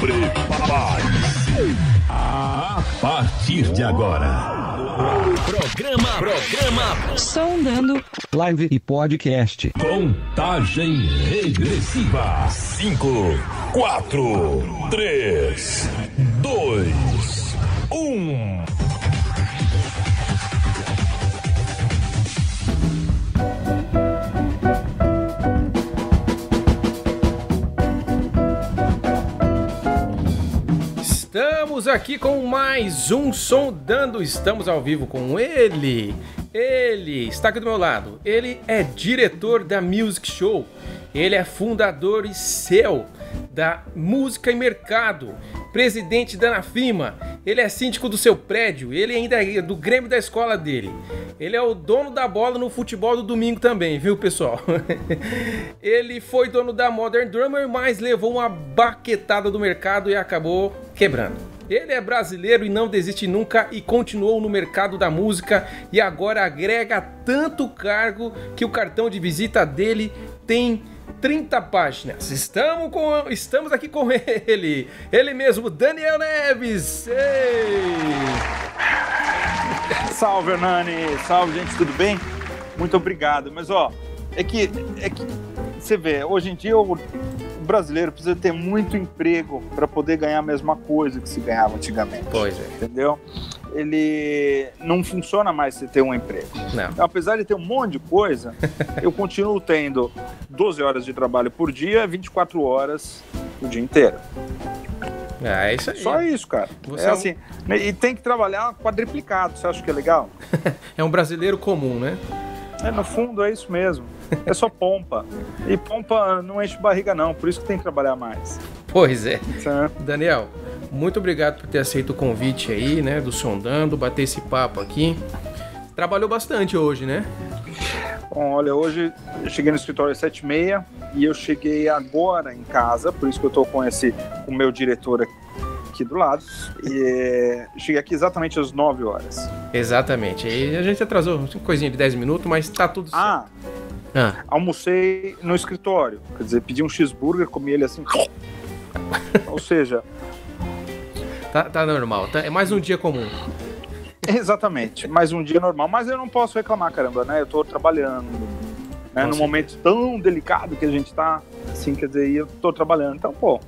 Prepare-se. A partir de agora. Programa, programa. Sondando. Live e podcast. Contagem regressiva. 5, 4, 3, 2, 1. Estamos aqui com mais um Sondando. Estamos ao vivo com ele. Ele está aqui do meu lado. Ele é diretor da Music Show. Ele é fundador e CEO da Música e Mercado. Presidente da Anafima. Ele é síndico do seu prédio. Ele ainda é do Grêmio da escola dele. Ele é o dono da bola no futebol do domingo também, viu, pessoal? Ele foi dono da Modern Drummer, mas levou uma baquetada do mercado e acabou quebrando. Ele é brasileiro e não desiste nunca e continuou no mercado da música e agora agrega tanto cargo que o cartão de visita dele tem 30 páginas. Estamos, com, estamos aqui com ele, ele mesmo, Daniel Neves. Ei! Salve, Hernani! Salve, gente, tudo bem? Muito obrigado. Mas, ó, é que, é que você vê, hoje em dia o brasileiro precisa ter muito emprego para poder ganhar a mesma coisa que se ganhava antigamente. Pois é. Entendeu? Ele não funciona mais se ter um emprego. Não. Então, apesar de ter um monte de coisa, eu continuo tendo 12 horas de trabalho por dia, 24 horas o dia inteiro. É isso aí. Só isso, cara. Você é é um- assim. E tem que trabalhar quadriplicado. Você acha que é legal? É um brasileiro comum, né? É, no fundo é isso mesmo. É só pompa. E pompa não enche barriga, não. Por isso que tem que trabalhar mais. Pois é. Certo? Daniel, muito obrigado por ter aceito o convite aí, né, do Sondando, bater esse papo aqui. Trabalhou bastante hoje, né? Bom, olha, hoje eu cheguei no escritório às 7h30 e eu cheguei agora em casa, por isso que eu tô com esse com o meu diretor aqui do lado. E cheguei aqui exatamente às 9 horas. Exatamente. Aí a gente atrasou uma coisinha de 10 minutos, mas tá tudo certo. Ah, Ah, almocei no escritório. Quer dizer, pedi um cheeseburger, comi ele assim. Ou seja, tá, tá normal. Tá, é mais um dia comum. Exatamente, mais um dia normal, mas eu não posso reclamar, caramba, né? Eu tô trabalhando, né? Num momento tão delicado que a gente tá, assim, quer dizer, e eu tô trabalhando, então, pô,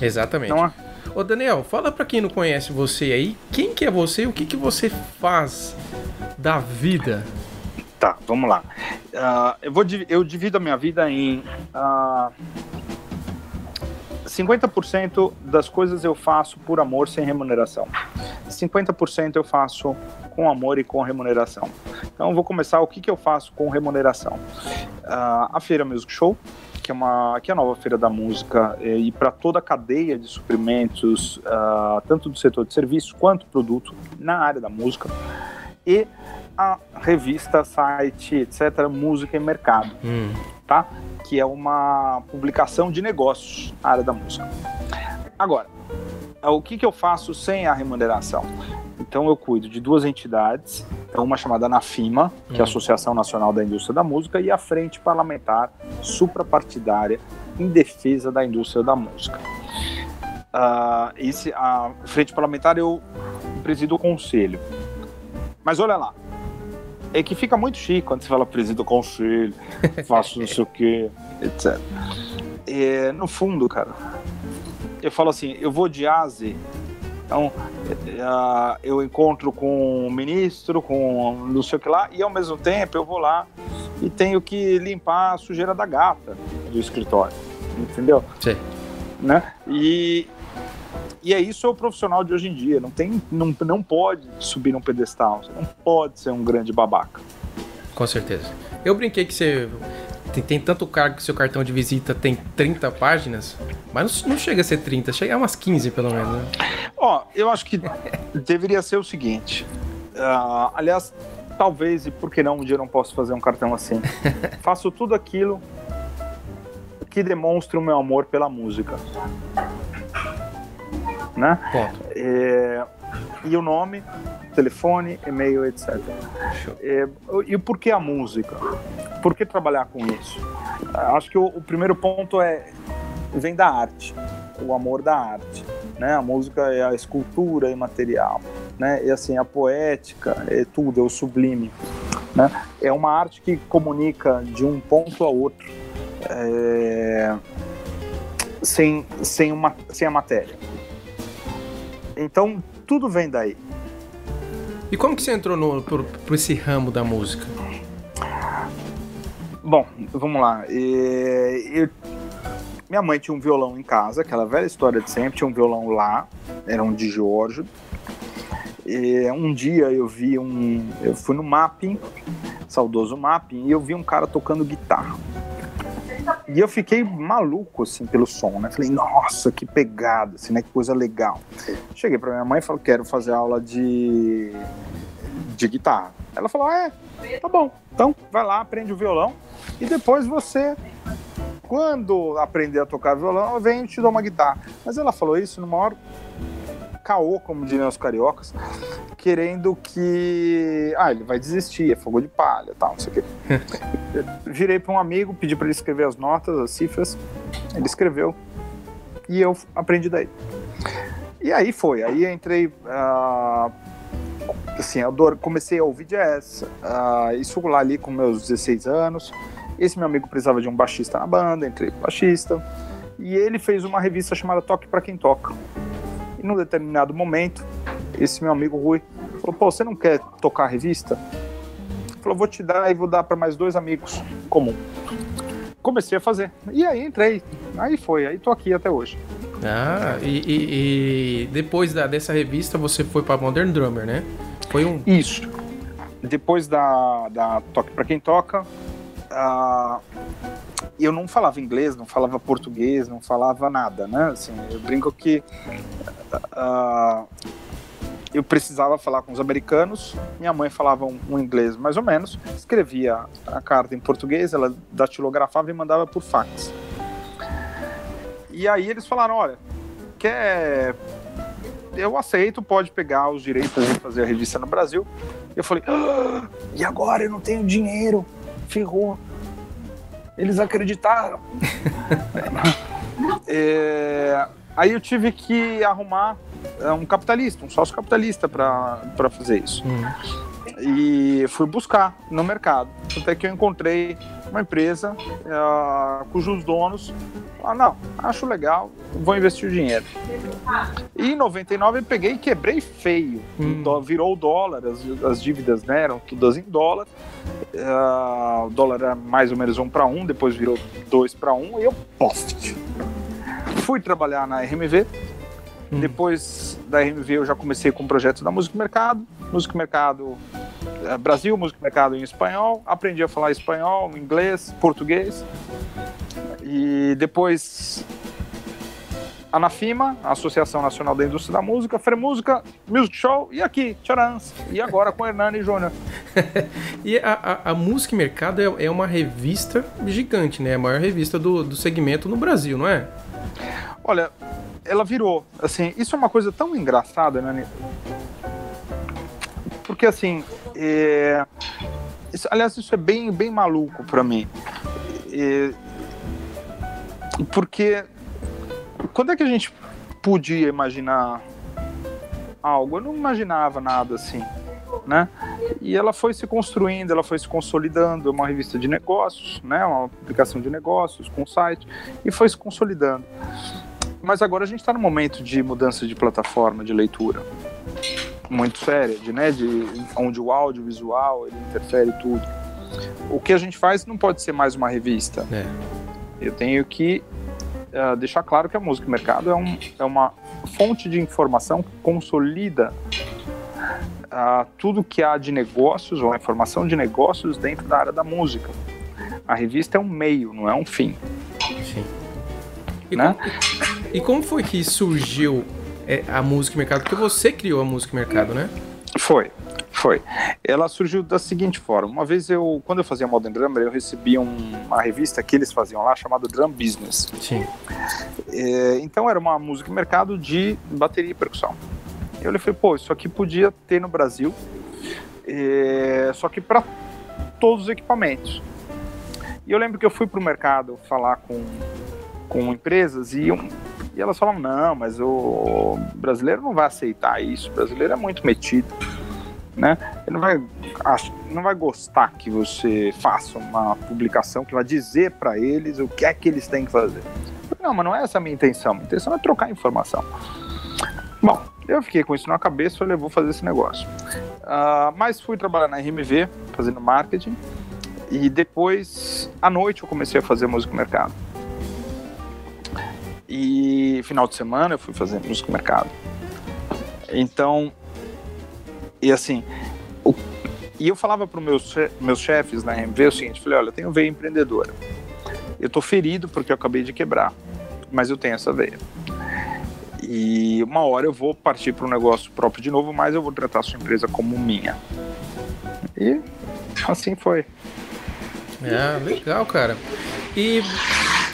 Exatamente. não é? Ô Daniel, fala pra quem não conhece você aí, quem que é você e o que, que você faz da vida? Tá, vamos lá. Ah, eu, vou, eu divido a minha vida em. ah, 50% das coisas eu faço por amor sem remuneração. 50% eu faço com amor e com remuneração. Então vou começar o que, que eu faço com remuneração. Ah, a Feira Music Show, que é, uma, que é a nova feira da música, eh, e para toda a cadeia de suprimentos, ah, tanto do setor de serviços quanto produto, na área da música. E a revista, site, etc., Música e Mercado, Hum, tá? Que é uma publicação de negócios na área da música. Agora, o que, que eu faço sem a remuneração? Então, eu cuido de duas entidades, então uma chamada ANAFIMA, que é a Hum. Associação Nacional da Indústria da Música, e a Frente Parlamentar Suprapartidária em Defesa da Indústria da Música. Ah, esse, a Frente Parlamentar eu presido o conselho. Mas olha lá, é que fica muito chique quando você fala presido o conselho, faço não sei o quê, etc. É, no fundo, cara, eu falo assim, eu vou de ASE, então é, eu encontro com o ministro, com não sei o que lá, e ao mesmo tempo eu vou lá e tenho que limpar a sujeira da gata do escritório, entendeu? sei. né? E, e é isso é o profissional de hoje em dia. Não tem, não, não pode subir num pedestal. Você não pode ser um grande babaca. Com certeza. Eu brinquei que você tem, tem tanto cargo que seu cartão de visita tem 30 páginas, mas não, não chega a ser 30, chega a umas 15 pelo menos, né? Ó, eu acho que deveria ser o seguinte. ah, aliás, talvez e por que não um dia eu não posso fazer um cartão assim. Faço tudo aquilo que demonstra o meu amor pela música. Né? Ponto. É, e o nome, telefone, e-mail, etc. É, e por que a música? Por que trabalhar com isso? Acho que o, o primeiro ponto é vem da arte, o amor da arte. Né? A música é a escultura imaterial, né? E assim, a poética é tudo, é o sublime. Né? É uma arte que comunica de um ponto a outro é... sem, sem, uma, sem a matéria. Então, tudo vem daí. E como que você entrou no, por, por esse ramo da música? Bom, vamos lá. Eu, minha mãe tinha um violão em casa, aquela velha história de sempre, tinha um violão lá, era um de Giorgio. E um dia eu vi um. Eu fui no mapping, saudoso mapping, e eu vi um cara tocando guitarra. E eu fiquei maluco, assim, pelo som, né? Falei, nossa, que pegada, assim, né? Que coisa legal. Cheguei pra minha mãe e falei, quero fazer aula de, de guitarra. Ela falou, ah, é, tá bom. Então, vai lá, aprende o violão e depois você quando aprender a tocar violão, venho e te dou uma guitarra. Mas ela falou isso no maior caô, como diriam os cariocas, querendo que. Ah, ele vai desistir, é fogo de palha tal, não sei o quê. Virei para um amigo, pedi para ele escrever as notas, as cifras. Ele escreveu e eu aprendi daí. E aí foi, aí entrei. Uh, assim, eu comecei a ouvir jazz, uh, isso lá ali com meus 16 anos. Esse meu amigo precisava de um baixista na banda, entrei com baixista. E ele fez uma revista chamada Toque para Quem Toca. E num determinado momento, esse meu amigo Rui falou: Pô, você não quer tocar a revista? Ele falou: Vou te dar e vou dar para mais dois amigos comum. Comecei a fazer. E aí entrei. Aí foi. Aí tô aqui até hoje. Ah, e, e, e depois da, dessa revista você foi para Modern Drummer, né? Foi um. Isso. Depois da, da Toque para Quem Toca, uh, eu não falava inglês, não falava português, não falava nada, né? Assim, eu brinco que uh, eu precisava falar com os americanos, minha mãe falava um, um, inglês mais ou menos, escrevia a carta em português, ela datilografava e mandava por fax. E aí eles falaram, olha, quer eu aceito, pode pegar os direitos de fazer a revista no Brasil. Eu falei, ah, e agora eu não tenho dinheiro ferrou. Eles acreditaram. é, aí eu tive que arrumar é, um capitalista, um sócio capitalista para fazer isso. Hum. E fui buscar no mercado. Até que eu encontrei uma empresa uh, cujos donos ah, não, acho legal, vou investir o dinheiro. E em 99 eu peguei e quebrei feio. Hum. Virou o dólar, as, as dívidas né, eram todas em dólar. Uh, o dólar era mais ou menos um para um, depois virou dois para um e eu, post. Fui trabalhar na RMV. Hum. Depois da RMV eu já comecei com o projeto da Música Mercado. Música Mercado eh, Brasil, Música Mercado em espanhol. Aprendi a falar espanhol, inglês, português. E depois a Anafima, a Associação Nacional da Indústria da Música, Fremúsica, Music Show e aqui, Tcharans. E agora com Hernani Júnior. e a, a, a, Música e Mercado é, é, uma revista gigante, né? É a maior revista do, do segmento no Brasil, não é? Olha, ela virou. Assim, isso é uma coisa tão engraçada, né? Porque assim, é... Isso, aliás, isso é bem, bem maluco para mim. É porque quando é que a gente podia imaginar algo? Eu não imaginava nada assim, né? E ela foi se construindo, ela foi se consolidando, é uma revista de negócios, né? Uma publicação de negócios com site e foi se consolidando. Mas agora a gente está no momento de mudança de plataforma de leitura muito séria, de, né, de onde o audiovisual ele interfere tudo. O que a gente faz não pode ser mais uma revista. É eu tenho que uh, deixar claro que a música mercado é, um, é uma fonte de informação que consolida uh, tudo que há de negócios ou a informação de negócios dentro da área da música. A revista é um meio, não é um fim. Sim. E, né? como, e como foi que surgiu é, a música mercado? Porque você criou a música mercado, né? Foi. Foi. Ela surgiu da seguinte forma. Uma vez eu, quando eu fazia Modern Drummer, eu recebi um, uma revista que eles faziam lá chamada Drum Business. Sim. É, então era uma música mercado de bateria e percussão. Eu falei, pô, isso aqui podia ter no Brasil, é, só que para todos os equipamentos. E eu lembro que eu fui pro mercado falar com com empresas e, um, e elas falavam, não, mas o brasileiro não vai aceitar isso, o brasileiro é muito metido. Né? Ele não vai, não vai gostar que você faça uma publicação que vai dizer para eles o que é que eles têm que fazer. Não, mas não é essa a minha intenção. Minha intenção é trocar informação. Bom, eu fiquei com isso na cabeça falei, vou fazer esse negócio. Uh, mas fui trabalhar na RMV, fazendo marketing. E depois, à noite, eu comecei a fazer música mercado. E final de semana eu fui fazer música mercado. Então, e assim, o, e eu falava para os meus, meus chefes na RMV o seguinte: falei, olha, eu tenho veia empreendedora. Eu tô ferido porque eu acabei de quebrar, mas eu tenho essa veia. E uma hora eu vou partir para um negócio próprio de novo, mas eu vou tratar a sua empresa como minha. E assim foi. É, legal, cara. E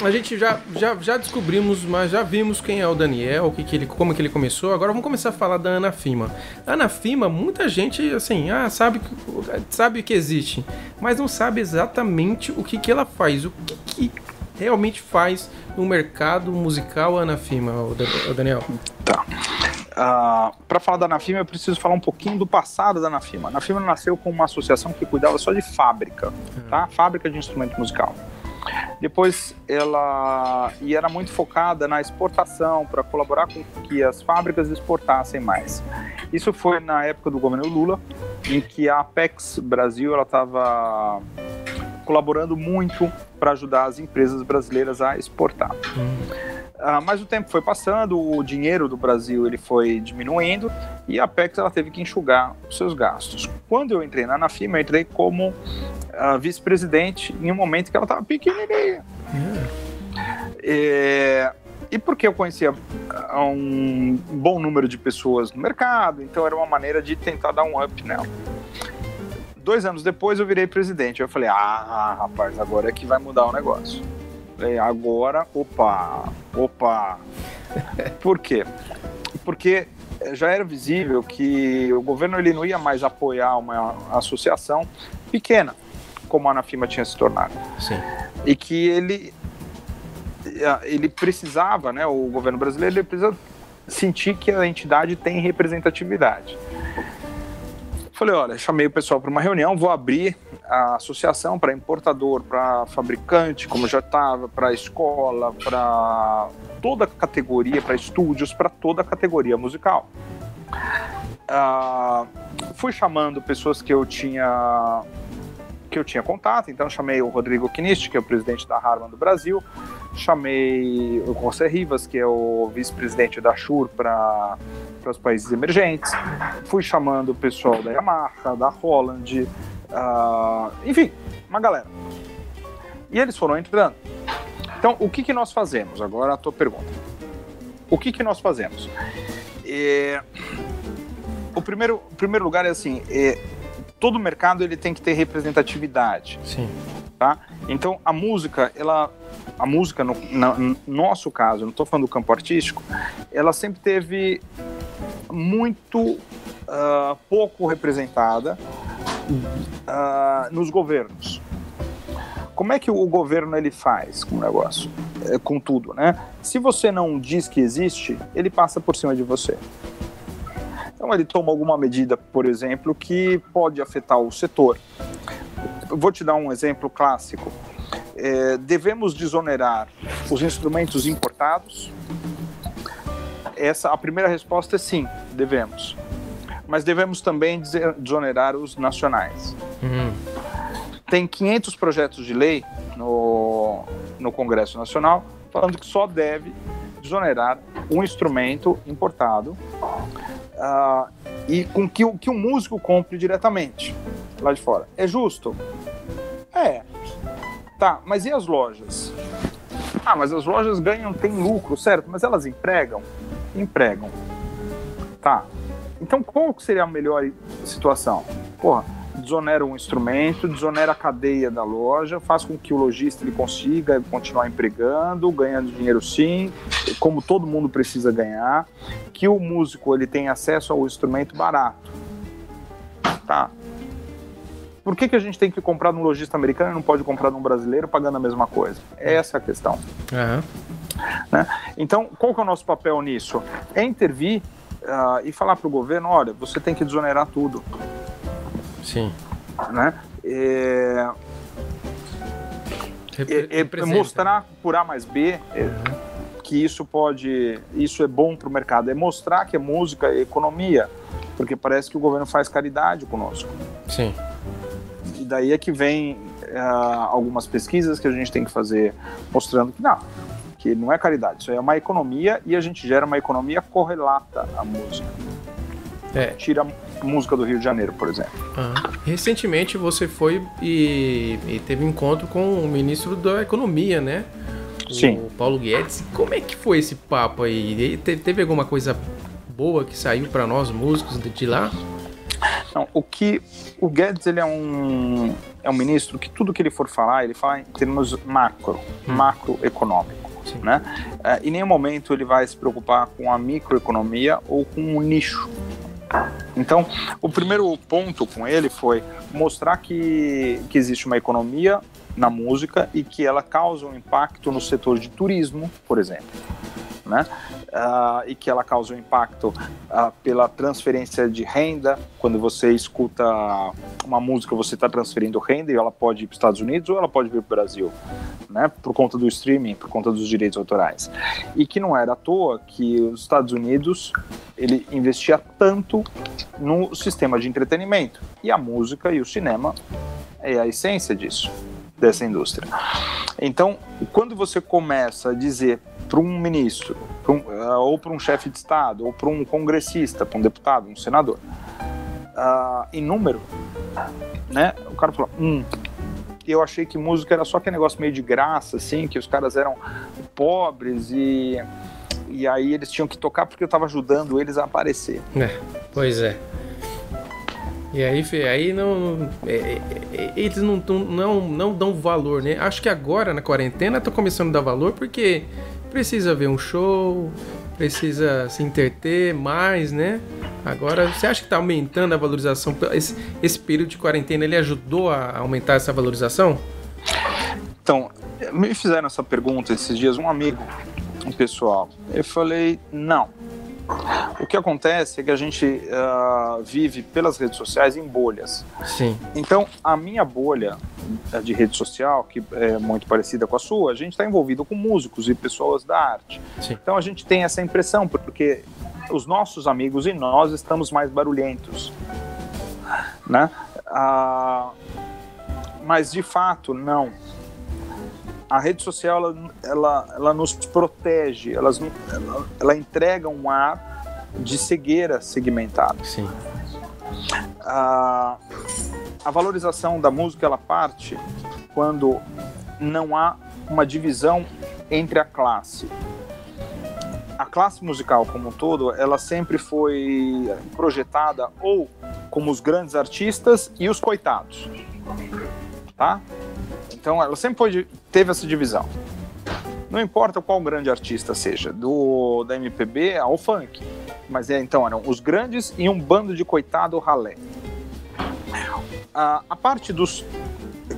a gente já, já, já descobrimos, mas já vimos quem é o Daniel, o que, que ele, como que ele começou. Agora vamos começar a falar da Ana Fima. Ana Fima, muita gente assim, ah, sabe, sabe que existe, mas não sabe exatamente o que, que ela faz, o que, que realmente faz no mercado musical a Ana Fima, o Daniel. Tá. Uh, ah, para falar da Anafima, eu preciso falar um pouquinho do passado da Anafima. A Anafima nasceu com uma associação que cuidava só de fábrica, tá? Fábrica de instrumento musical. Depois ela e era muito focada na exportação para colaborar com que as fábricas exportassem mais. Isso foi na época do governo Lula, em que a Apex Brasil ela estava colaborando muito para ajudar as empresas brasileiras a exportar. Hum. Uh, mas o tempo foi passando, o dinheiro do Brasil ele foi diminuindo e a Apex ela teve que enxugar os seus gastos. Quando eu entrei na Anafima, eu entrei como uh, vice-presidente em um momento que ela estava pequenininha. É, e porque eu conhecia um bom número de pessoas no mercado, então era uma maneira de tentar dar um up nela. Dois anos depois eu virei presidente. Eu falei, ah, rapaz, agora é que vai mudar o negócio. É, agora, opa, opa. Por quê? Porque já era visível que o governo ele não ia mais apoiar uma associação pequena, como a Anafima tinha se tornado. Sim. E que ele ele precisava, né, o governo brasileiro ele precisa sentir que a entidade tem representatividade. Falei, olha, chamei o pessoal para uma reunião, vou abrir a associação para importador, para fabricante, como já estava, para escola, para toda a categoria, para estúdios, para toda a categoria musical. Uh, fui chamando pessoas que eu tinha que eu tinha contato, então chamei o Rodrigo Kinist, que é o presidente da Harman do Brasil, chamei o José Rivas, que é o vice-presidente da Shure para os países emergentes, fui chamando o pessoal da Yamaha, da Holland, uh, enfim, uma galera. E eles foram entrando. Então, o que, que nós fazemos? Agora a tua pergunta. O que, que nós fazemos? É, o primeiro, primeiro lugar é assim, é, todo mercado ele tem que ter representatividade. Sim. Tá? Então a música, ela, a música no, no nosso caso, não estou falando do campo artístico, ela sempre teve muito uh, pouco representada uh, nos governos. Como é que o governo ele faz com o negócio, é, com tudo, né? Se você não diz que existe, ele passa por cima de você. Então ele toma alguma medida, por exemplo, que pode afetar o setor. vou te dar um exemplo clássico. É, devemos desonerar os instrumentos importados? Essa, a primeira resposta é sim, devemos. Mas devemos também desonerar os nacionais. Uhum. Tem 500 projetos de lei no, no Congresso Nacional falando que só deve desonerar um instrumento importado uh, e com que, que o músico compre diretamente lá de fora. É justo? É. Tá, mas e as lojas? Ah, mas as lojas ganham, tem lucro, certo? Mas elas empregam? Empregam. Tá. Então qual seria a melhor situação? Porra, desonera um instrumento, desonera a cadeia da loja, faz com que o lojista ele consiga continuar empregando, ganhando dinheiro sim, como todo mundo precisa ganhar, que o músico ele tem acesso ao instrumento barato. Tá? Por que, que a gente tem que comprar num lojista americano e não pode comprar num brasileiro pagando a mesma coisa? Essa é a questão. Uhum. Né? Então, qual que é o nosso papel nisso? É intervir uh, e falar para o governo, olha, você tem que desonerar tudo. Sim. Né? É, é, é mostrar por A mais B é, que isso pode, isso é bom para o mercado, é mostrar que a música é economia, porque parece que o governo faz caridade conosco. Sim. E daí é que vem uh, algumas pesquisas que a gente tem que fazer mostrando que não, que não é caridade, isso é uma economia e a gente gera uma economia correlata à música. É. Tira música do Rio de Janeiro, por exemplo. Ah. Recentemente você foi e, e, teve um encontro com o ministro da Economia, né? Sim. O Paulo Guedes. Como é que foi esse papo aí? Teve alguma coisa boa que saiu para nós músicos de lá? Não, o que o Guedes ele é um é um ministro que tudo que ele for falar ele fala em termos macro, hum. macroeconômico. Né? É, em nenhum momento ele vai se preocupar com a microeconomia ou com um nicho. Então, o primeiro ponto com ele foi mostrar que, que existe uma economia na música e que ela causa um impacto no setor de turismo, por exemplo né? Uh, e que ela causa um impacto uh, pela transferência de renda. Quando você escuta uma música, você está transferindo renda e ela pode ir para os Estados Unidos ou ela pode vir para o Brasil, né? Por conta do streaming, por conta dos direitos autorais. E que não era à toa que os Estados Unidos ele investia tanto no sistema de entretenimento e a música e o cinema é a essência disso dessa indústria. Então, quando você começa a dizer para um ministro, um, uh, ou para um chefe de Estado, ou para um congressista, para um deputado, um senador, uh, em número, né? O cara falou, hum, eu achei que música era só aquele negócio meio de graça, assim, que os caras eram pobres e e aí eles tinham que tocar porque eu estava ajudando eles a aparecer. É, pois é. E aí, aí não, é, é, é, eles não, não, não dão valor, né? Acho que agora na quarentena estão começando a dar valor porque precisa ver um show, precisa se interter mais, né? Agora, você acha que está aumentando a valorização? Esse, esse período de quarentena, ele ajudou a aumentar essa valorização? Então, me fizeram essa pergunta esses dias, um amigo, um pessoal. Eu falei, não. O que acontece é que a gente uh, vive pelas redes sociais em bolhas. Sim. Então, a minha bolha de rede social, que é muito parecida com a sua, a gente está envolvido com músicos e pessoas da arte. Sim. Então, a gente tem essa impressão, porque os nossos amigos e nós estamos mais barulhentos. Né? Uh, mas, de fato, não a rede social ela, ela, ela nos protege, ela, ela, ela entrega um ar de cegueira segmentada. Sim. A, a valorização da música ela parte quando não há uma divisão entre a classe. A classe musical como um todo, ela sempre foi projetada ou como os grandes artistas e os coitados, tá? Então ela sempre teve essa divisão. Não importa qual grande artista seja, do da MPB ao funk. Mas é, então eram os grandes e um bando de coitado ralé. A, a parte dos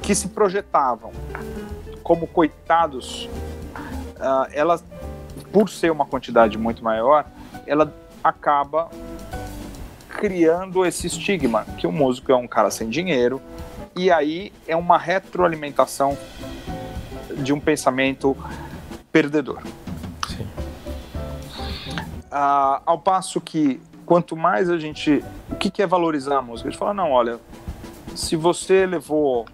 que se projetavam como coitados, uh, ela, por ser uma quantidade muito maior, ela acaba criando esse estigma que o músico é um cara sem dinheiro, e aí é uma retroalimentação de um pensamento perdedor. Sim. Ah, ao passo que quanto mais a gente. O que, que é valorizar a música? A gente fala, não, olha, se você levou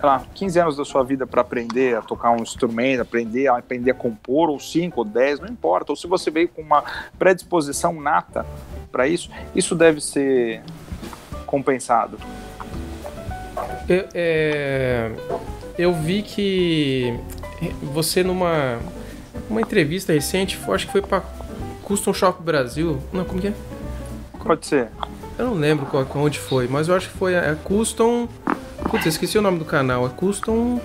lá, 15 anos da sua vida para aprender a tocar um instrumento, aprender a aprender a compor, ou 5 ou 10, não importa. Ou se você veio com uma predisposição nata para isso, isso deve ser compensado. Eu, é, eu vi que você numa uma entrevista recente, acho que foi para Custom Shop Brasil. Não, como que é? Pode ser. Eu não lembro qual, onde foi, mas eu acho que foi a Custom. Putz, esqueci o nome do canal. É Custom.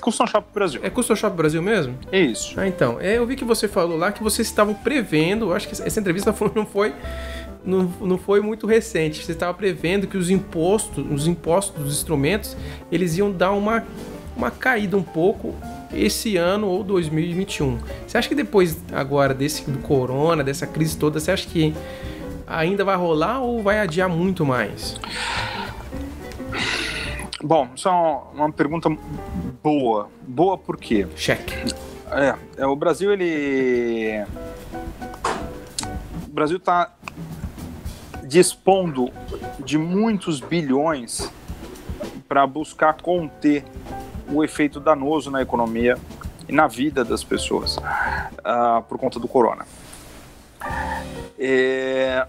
Custom Shop Brasil. É Custom Shop Brasil mesmo? Isso. Ah, então. É, eu vi que você falou lá que vocês estavam prevendo. Acho que essa entrevista não foi não, não foi muito recente. Você estava prevendo que os impostos, os impostos dos instrumentos, eles iam dar uma, uma caída um pouco esse ano ou 2021. Você acha que depois agora desse do corona, dessa crise toda, você acha que ainda vai rolar ou vai adiar muito mais? Bom, isso é uma, uma pergunta boa. Boa por quê? Cheque. É, é, o Brasil, ele. O Brasil está dispondo de muitos bilhões para buscar conter o efeito danoso na economia e na vida das pessoas uh, por conta do corona. É,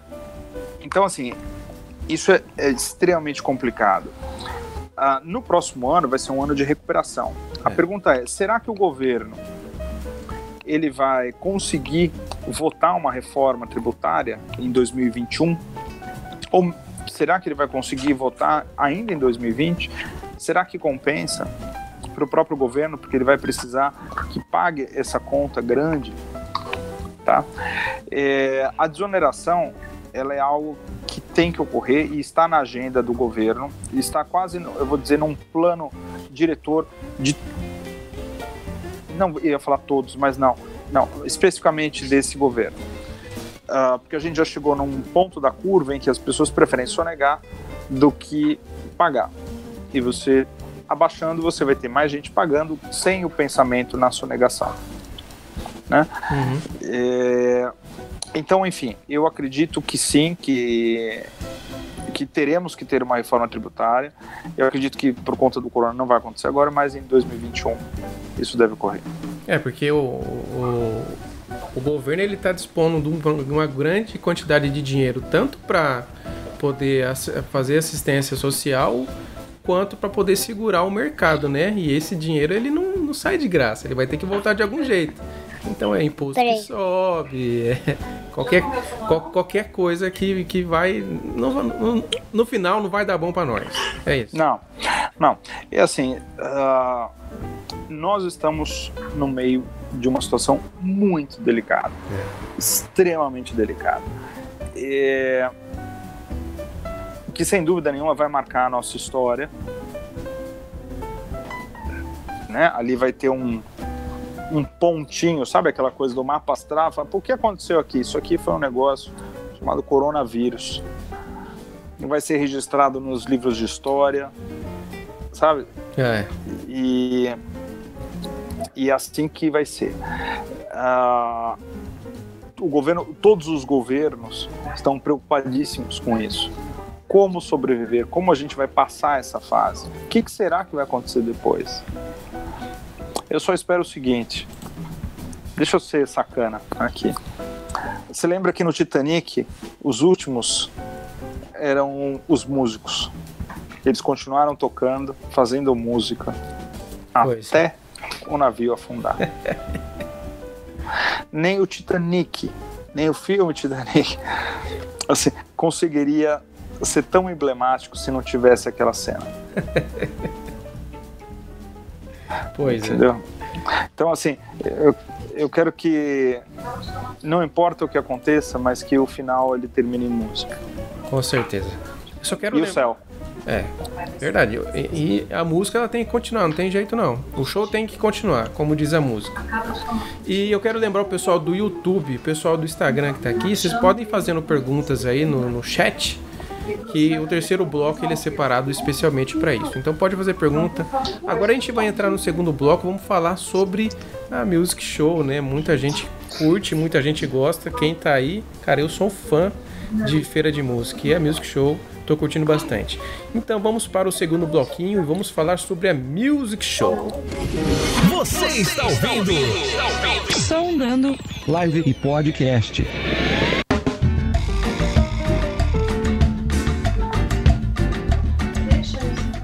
então, assim, isso é, é extremamente complicado. Uh, no próximo ano vai ser um ano de recuperação. A É. pergunta é: será que o governo ele vai conseguir votar uma reforma tributária em 2021? Ou será que ele vai conseguir votar ainda em 2020? Será que compensa para o próprio governo, porque ele vai precisar que pague essa conta grande? Tá? É, a desoneração ela é algo que tem que ocorrer e está na agenda do governo, está quase, eu vou dizer, num plano diretor de não ia falar todos, mas não, não, especificamente desse governo. Ah, porque a gente já chegou num ponto da curva em que as pessoas preferem sonegar do que pagar. E você abaixando, você vai ter mais gente pagando sem o pensamento na sonegação. Né? Uhum. É, então, enfim, eu acredito que sim, que, que teremos que ter uma reforma tributária. Eu acredito que por conta do corona não vai acontecer agora, mas em 2021 isso deve ocorrer. É, porque o, o, o governo ele está dispondo de, um- uma grande quantidade de dinheiro, tanto para poder fazer assistência social, quanto para poder segurar o mercado, né? E esse dinheiro ele não, não sai de graça, ele vai ter que voltar de algum jeito. Então é imposto que Peraí. sobe, é qualquer, qual- qualquer coisa que, que vai. No, no, no final não vai dar bom para nós. É isso. Não, não. É assim, ah, nós estamos no meio de uma situação muito delicada, extremamente delicada, É, que sem dúvida nenhuma vai marcar a nossa história. Né? Ali vai ter um, um pontinho, sabe aquela coisa do mapa astral? Fala, o que aconteceu aqui? Isso aqui foi um negócio chamado coronavírus. Vai ser registrado nos livros de história, sabe? É. E, e é assim que vai ser. Ah, o governo, todos os governos estão preocupadíssimos com isso. Como sobreviver? Como a gente vai passar essa fase? O que, que será que vai acontecer depois? Eu só espero o seguinte. Deixa eu ser sacana aqui. Você lembra que no Titanic os últimos eram os músicos? Eles continuaram tocando, fazendo música Pois. até o navio afundar. nem o Titanic, nem o filme Titanic, assim, conseguiria ser tão emblemático se não tivesse aquela cena, Pois é. entendeu? Então, assim, eu, eu quero que não importa o que aconteça, mas que o final ele termine em música. Com certeza. Eu só quero E o céu? É, verdade. E, e a música ela tem que continuar, não tem jeito não. O show tem que continuar, como diz a música. E eu quero lembrar o pessoal do YouTube, o pessoal do Instagram que tá aqui, vocês podem ir fazendo perguntas aí no, no chat, que o terceiro bloco ele é separado especialmente para isso. Então pode fazer pergunta. Agora a gente vai entrar no segundo bloco, vamos falar sobre a Music Show, né? Muita gente curte, muita gente gosta. Quem tá aí, cara, eu sou fã de feira de música e a Music Show tô curtindo bastante. Então vamos para o segundo bloquinho e vamos falar sobre a Music Show. Você está ouvindo? Sondando live e podcast.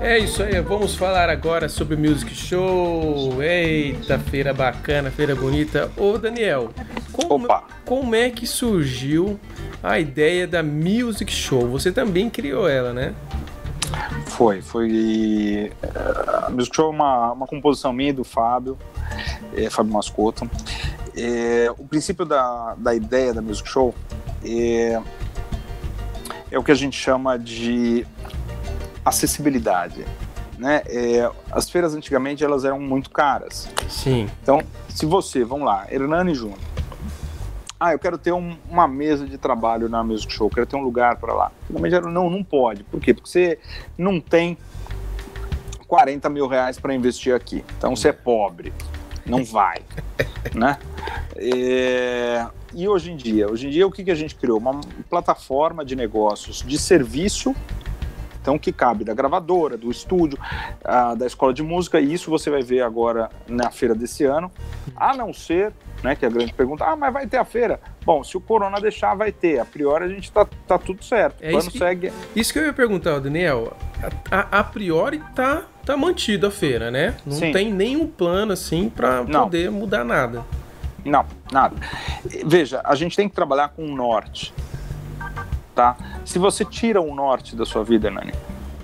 É isso aí, vamos falar agora sobre o Music Show. Eita, feira bacana, feira bonita. Ô Daniel, como, Opa. como é que surgiu a ideia da Music Show? Você também criou ela, né? Foi, foi. eh, A Music Show é uma, uma composição minha e do Fábio, eh, Fábio Mascoto. Eh, o princípio da, da ideia da Music Show é, é o que a gente chama de acessibilidade. né? É, as feiras antigamente elas eram muito caras. Sim. Então, se você, vamos lá, Hernani Júnior, ah, eu quero ter um, uma mesa de trabalho na Music Show, quero ter um lugar para lá. Finalmente, não, não pode. Por quê? Porque você não tem 40 mil reais para investir aqui. Então você é pobre, não vai, né? É, e hoje em dia, hoje em dia o que, que a gente criou? Uma plataforma de negócios de serviço então que cabe da gravadora, do estúdio, da escola de música, e isso você vai ver agora na feira desse ano, a não ser, né, que é a grande pergunta, ah, mas vai ter a feira? Bom, se o Corona deixar, vai ter. A priori a gente tá, tá tudo certo. É isso que, segue... isso que eu ia perguntar, Daniel. A, a, a, priori tá, tá mantido a feira, né? Não Sim. tem nenhum plano assim para poder mudar nada. Não, nada. Veja, a gente tem que trabalhar com o norte tá? Se você tira o norte da sua vida, Nani,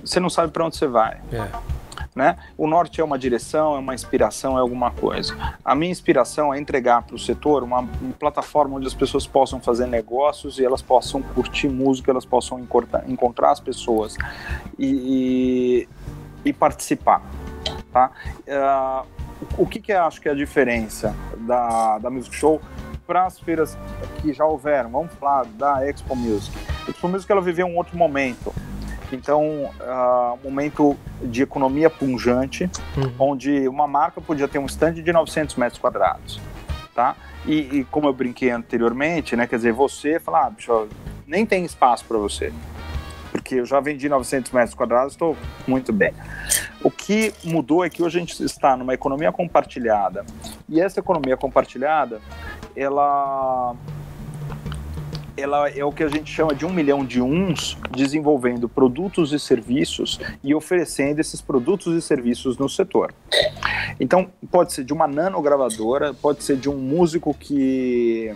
você não sabe para onde você vai. É. Né? O norte é uma direção, é uma inspiração, é alguma coisa. A minha inspiração é entregar para o setor uma, uma, plataforma onde as pessoas possam fazer negócios e elas possam curtir música, elas possam encontrar, encontrar as pessoas e, e, e participar. Tá? Uh, o que, que eu acho que é a diferença da, da Music Show para as feiras que já houveram? Vamos falar da Expo Music Expo Music ela viveu um outro momento. Então, uh, momento de economia punjante, uhum. onde uma marca podia ter um stand de 900 metros quadrados, tá? E, e, como eu brinquei anteriormente, né, quer dizer, você fala, ah, bicho, nem tem espaço para você, porque eu já vendi 900 metros quadrados, estou muito bem. O que mudou é que hoje a gente está numa economia compartilhada, e essa economia compartilhada, ela ela é o que a gente chama de um milhão de uns, desenvolvendo produtos e serviços e oferecendo esses produtos e serviços no setor. Então, pode ser de uma nanogravadora, pode ser de um músico que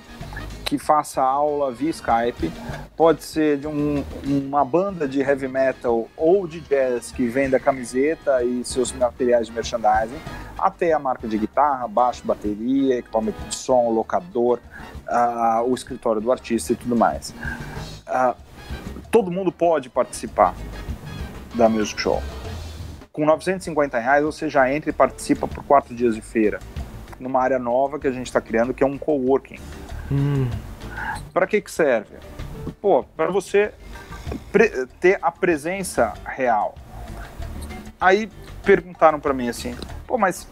que faça aula via Skype, pode ser de um, uma banda de heavy metal ou de jazz que venda camiseta e seus materiais de merchandising, até a marca de guitarra, baixo, bateria, equipamento de som, locador, uh, o escritório do artista e tudo mais. Uh, todo mundo pode participar da Music Show. Com 950 reais você já entra e participa por quatro dias de feira, numa área nova que a gente está criando, que é um coworking. Hum. Para que, que serve? Pô, para você ter a presença real. Aí perguntaram para mim assim, pô, mas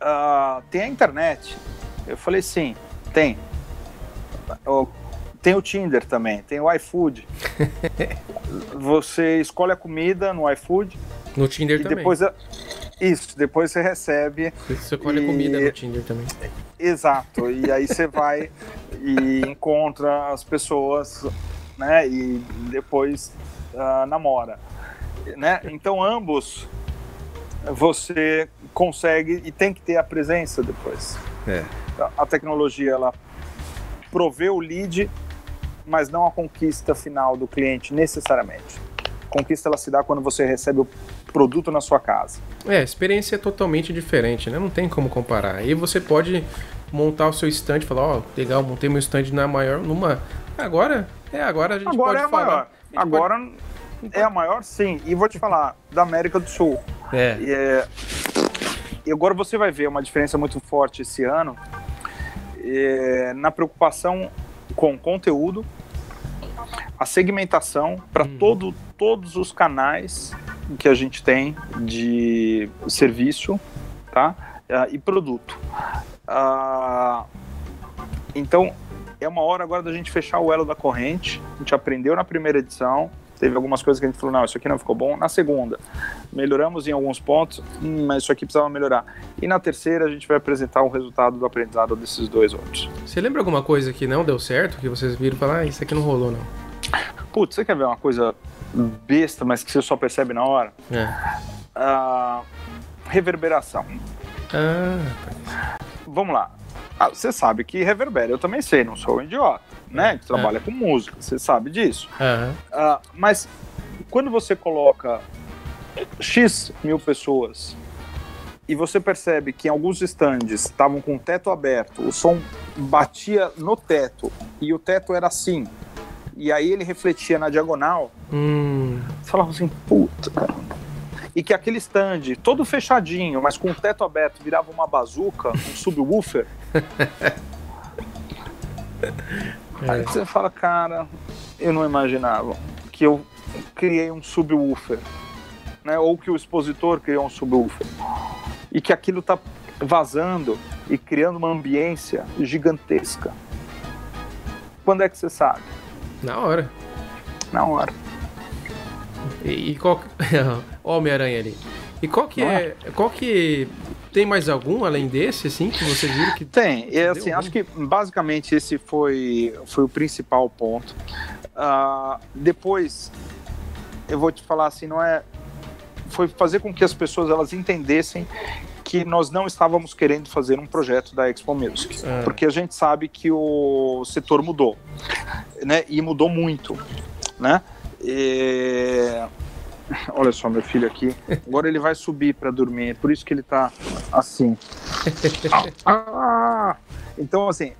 uh, tem a internet? Eu falei, sim, tem. Tem o Tinder também, tem o iFood. você escolhe a comida no iFood. No Tinder e também. Depois, isso, depois você recebe. Você escolhe e... a comida no Tinder também. Exato, e aí você vai e encontra as pessoas, né? E depois uh, namora, né? Então ambos você consegue e tem que ter a presença depois. É. A tecnologia ela provê o lead, mas não a conquista final do cliente necessariamente. Conquista ela se dá quando você recebe o produto na sua casa. É, a experiência é totalmente diferente, né? Não tem como comparar. Aí você pode montar o seu stand e falar, ó, oh, legal, montei meu stand na maior, numa. Agora? É, agora a gente agora pode é falar. Maior. Agora pode... é a maior, sim. E vou te falar, da América do Sul. É. E, é... e agora você vai ver uma diferença muito forte esse ano é... na preocupação com conteúdo, a segmentação para uhum. todo, todos os canais que a gente tem de serviço tá? Uh, e produto. Uh, então, é uma hora agora da gente fechar o elo da corrente. A gente aprendeu na primeira edição, teve algumas coisas que a gente falou, não, isso aqui não ficou bom. Na segunda, melhoramos em alguns pontos, hum, mas isso aqui precisava melhorar. E na terceira, a gente vai apresentar o resultado do aprendizado desses dois outros. Você lembra alguma coisa que não deu certo, que vocês viram e falaram, ah, isso aqui não rolou, não? Putz, você quer ver uma coisa besta, mas que você só percebe na hora? É. Uh, reverberação. Ah, Vamos lá. Ah, você sabe que reverbera, eu também sei, não sou um idiota, né? Que trabalha é. com música, você sabe disso. Uhum. Uh, mas quando você coloca X mil pessoas e você percebe que em alguns stands estavam com o teto aberto, o som batia no teto e o teto era assim, e aí ele refletia na diagonal, hum. você falava assim, puta, cara, e que aquele stand todo fechadinho, mas com o teto aberto, virava uma bazuca, um subwoofer. Aí você fala, cara, eu não imaginava que eu criei um subwoofer, né? Ou que o expositor criou um subwoofer. E que aquilo tá vazando e criando uma ambiência gigantesca. Quando é que você sabe? Na hora. Na hora. E, e qual. Ó, Homem-Aranha ali. E qual que é. Qual que. Tem mais algum além desse, assim, que você viu que. Tem, e assim, acho que basicamente esse foi, foi o principal ponto. Uh, depois, eu vou te falar assim, não é. Foi fazer com que as pessoas elas entendessem que nós não estávamos querendo fazer um projeto da Expo Music, é. porque a gente sabe que o setor mudou, né? E mudou muito, né? E... Olha só, meu filho aqui. Agora ele vai subir para dormir, é por isso que ele tá assim. ah! Então, assim,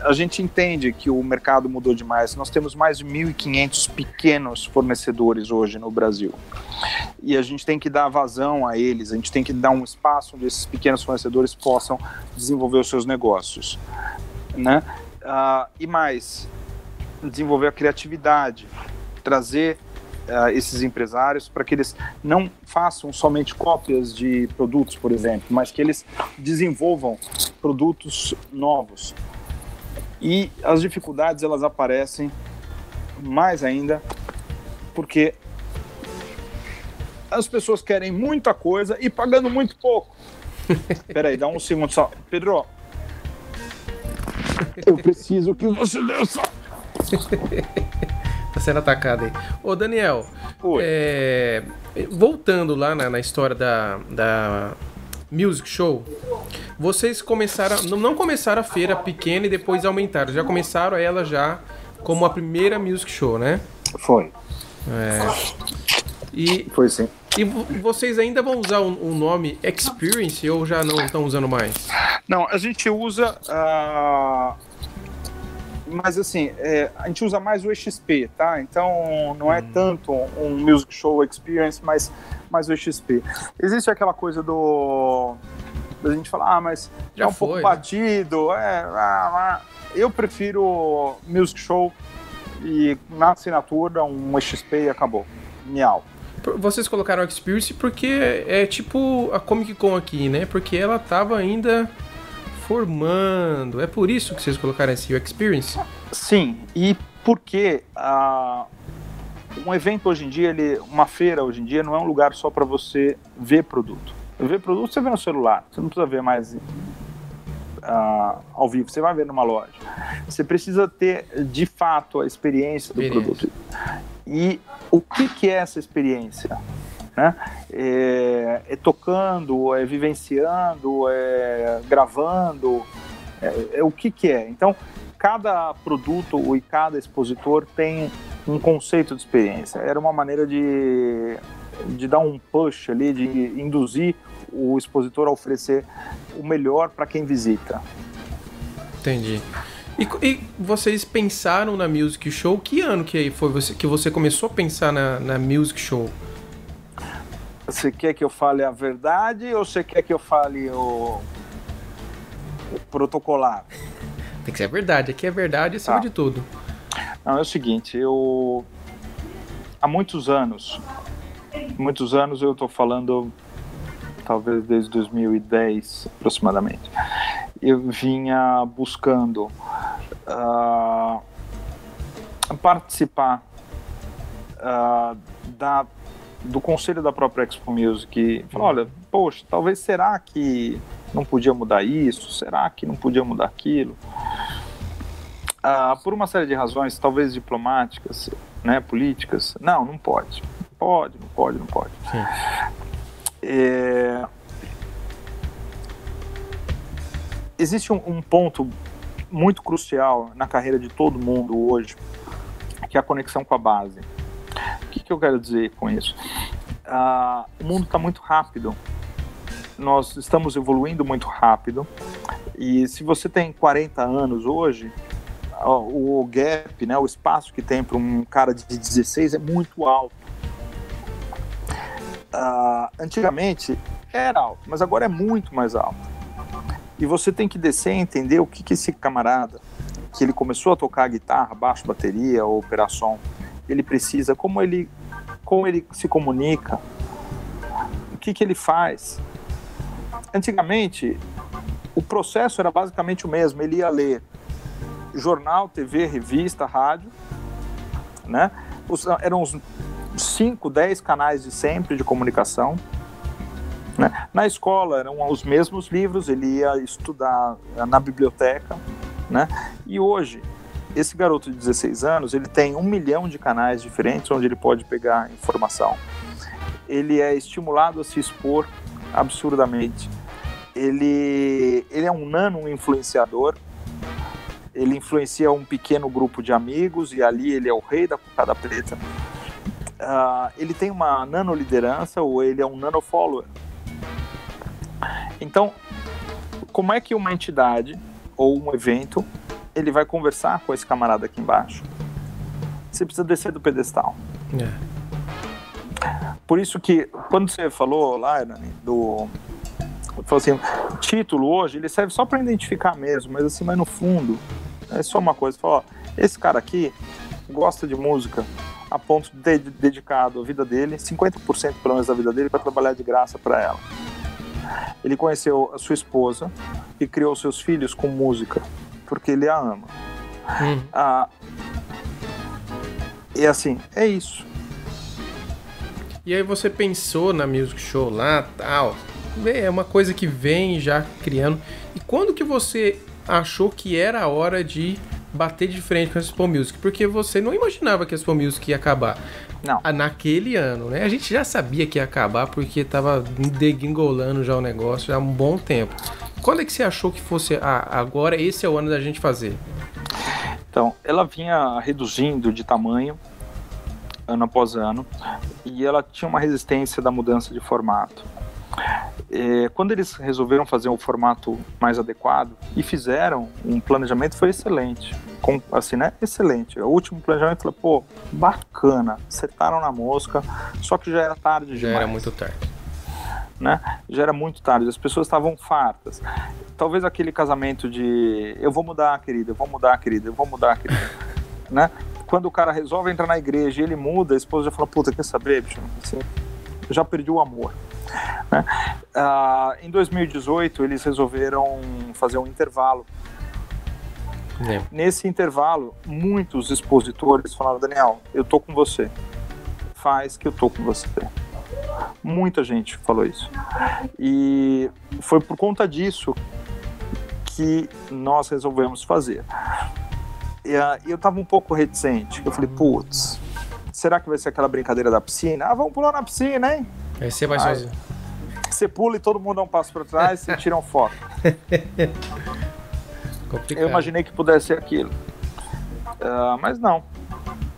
a gente entende que o mercado mudou demais. Nós temos mais de 1.500 pequenos fornecedores hoje no Brasil. E a gente tem que dar vazão a eles, a gente tem que dar um espaço onde esses pequenos fornecedores possam desenvolver os seus negócios. Né? Uh, e mais, desenvolver a criatividade, trazer uh, esses empresários para que eles não façam somente cópias de produtos, por exemplo, mas que eles desenvolvam produtos novos. E as dificuldades elas aparecem mais ainda porque as pessoas querem muita coisa e pagando muito pouco. Peraí, dá um segundo só. Pedro, eu preciso que você desça. Tá sendo atacado aí. Ô, Daniel, é, voltando lá na, na, história da, da Music Show, vocês começaram. Não começaram a feira pequena e depois aumentaram. Já começaram ela já como a primeira Music Show, né? Foi. É. E, Foi sim. E vocês ainda vão usar o, o nome Experience ou já não estão usando mais? Não, a gente usa. Uh mas assim, é, a gente usa mais o EXP, tá? Então não é hum. tanto um music show experience, mas mais o EXP. Existe aquela coisa do da gente falar, ah, mas Já é um foi, pouco né? batido, é, ah, ah. eu prefiro music show e na assinatura um EXP e acabou. Miau. Vocês colocaram Experience porque é tipo a Comic Con aqui, né? Porque ela tava ainda formando. É por isso que vocês colocaram esse Experience? Sim, e porque uh, um evento hoje em dia, ele, uma feira hoje em dia, não é um lugar só para você ver produto. Ver produto você vê no celular, você não precisa ver mais uh, ao vivo, você vai ver numa loja. Você precisa ter de fato a experiência do experiência. produto. E o que, que é essa experiência? Né? É, é tocando, é vivenciando, é gravando, é, é, o que que é. Então, cada produto e cada expositor tem um conceito de experiência. Era uma maneira de, de dar um push ali, de induzir o expositor a oferecer o melhor para quem visita. Entendi. E, e, vocês pensaram na Music Show? Que ano que foi você, que você começou a pensar na, na Music Show? Você quer que eu fale a verdade ou você quer que eu fale o, o protocolar? Tem que ser a verdade. Aqui é verdade acima tá. de tudo. Não, é o seguinte, eu há muitos anos, muitos anos eu estou falando, talvez desde 2010 aproximadamente, eu vinha buscando uh, participar uh, da do conselho da própria Expo Music falou, olha, poxa, talvez será que não podia mudar isso? Será que não podia mudar aquilo? Ah, por uma série de razões, talvez diplomáticas, né, políticas, não, não pode. Pode, não pode, não pode. É... Existe um, um ponto muito crucial na carreira de todo mundo hoje, que é a conexão com a base que eu quero dizer com isso? Uh, o mundo está muito rápido. Nós estamos evoluindo muito rápido. E se você tem 40 anos hoje, o gap, né, o espaço que tem para um cara de 16 é muito alto. uh, antigamente era alto, mas agora é muito mais alto. E você tem que descer e entender o que, que esse camarada, que ele começou a tocar guitarra, baixo, bateria ou operação, ele precisa, como ele, como ele se comunica, o que, que ele faz. Antigamente, o processo era basicamente o mesmo. Ele ia ler jornal, TV, revista, rádio, né? Os, eram uns 5, 10 canais de sempre de comunicação. Né? Na escola eram os mesmos livros, ele ia estudar na biblioteca. Né? E hoje, esse garoto de 16 anos, ele tem um milhão de canais diferentes onde ele pode pegar informação. Ele é estimulado a se expor absurdamente. Ele, ele é um nano influenciador. Ele influencia um pequeno grupo de amigos e ali ele é o rei da cocada preta. Uh, ele tem uma nano liderança ou ele é um nano follower. Então, como é que uma entidade ou um evento ele vai conversar com esse camarada aqui embaixo? Você precisa descer do pedestal. É. Por isso que quando você falou lá, do falou assim, título hoje ele serve só para identificar mesmo, mas assim, mas no fundo é só uma coisa, falou, esse cara aqui gosta de música a ponto de ter dedicado a vida dele, 50% pelo menos da vida dele para trabalhar de graça para ela. Ele conheceu a sua esposa e criou seus filhos com música, porque ele a ama. Hum. Ah, e assim, é isso. E aí você pensou na music show lá, tal. É uma coisa que vem já criando. E quando que você achou que era a hora de bater de frente com a Expo Music? Porque você não imaginava que a Expo Music ia acabar. Não. Naquele ano, né? A gente já sabia que ia acabar porque tava degringolando já o negócio há um bom tempo. Quando é que você achou que fosse ah, agora esse é o ano da gente fazer? Então, ela vinha reduzindo de tamanho ano após ano e ela tinha uma resistência da mudança de formato. É, quando eles resolveram fazer um formato mais adequado e fizeram, um planejamento foi excelente. Com, assim, né? Excelente. O último planejamento falou, pô, bacana, acertaram na mosca, só que já era tarde já demais. Já era muito tarde. Né? Já era muito tarde, as pessoas estavam fartas. Talvez aquele casamento de eu vou mudar, querida, eu vou mudar, querida, eu vou mudar, querida. né? Quando o cara resolve entrar na igreja e ele muda, a esposa já fala, puta, quer saber, bicho? Assim, já perdi o amor. Né? Uh, em 2018, eles resolveram fazer um intervalo. É. Nesse intervalo, muitos expositores falaram: Daniel, eu tô com você. Faz que eu tô com você. Muita gente falou isso. E foi por conta disso que nós resolvemos fazer. E uh, eu tava um pouco reticente. Eu falei: putz, será que vai ser aquela brincadeira da piscina? Ah, vamos pular na piscina, hein? Aí você vai sozinho. Você pula e todo mundo dá um passo para trás e tira uma foto. Eu imaginei que pudesse ser aquilo. Uh, mas não.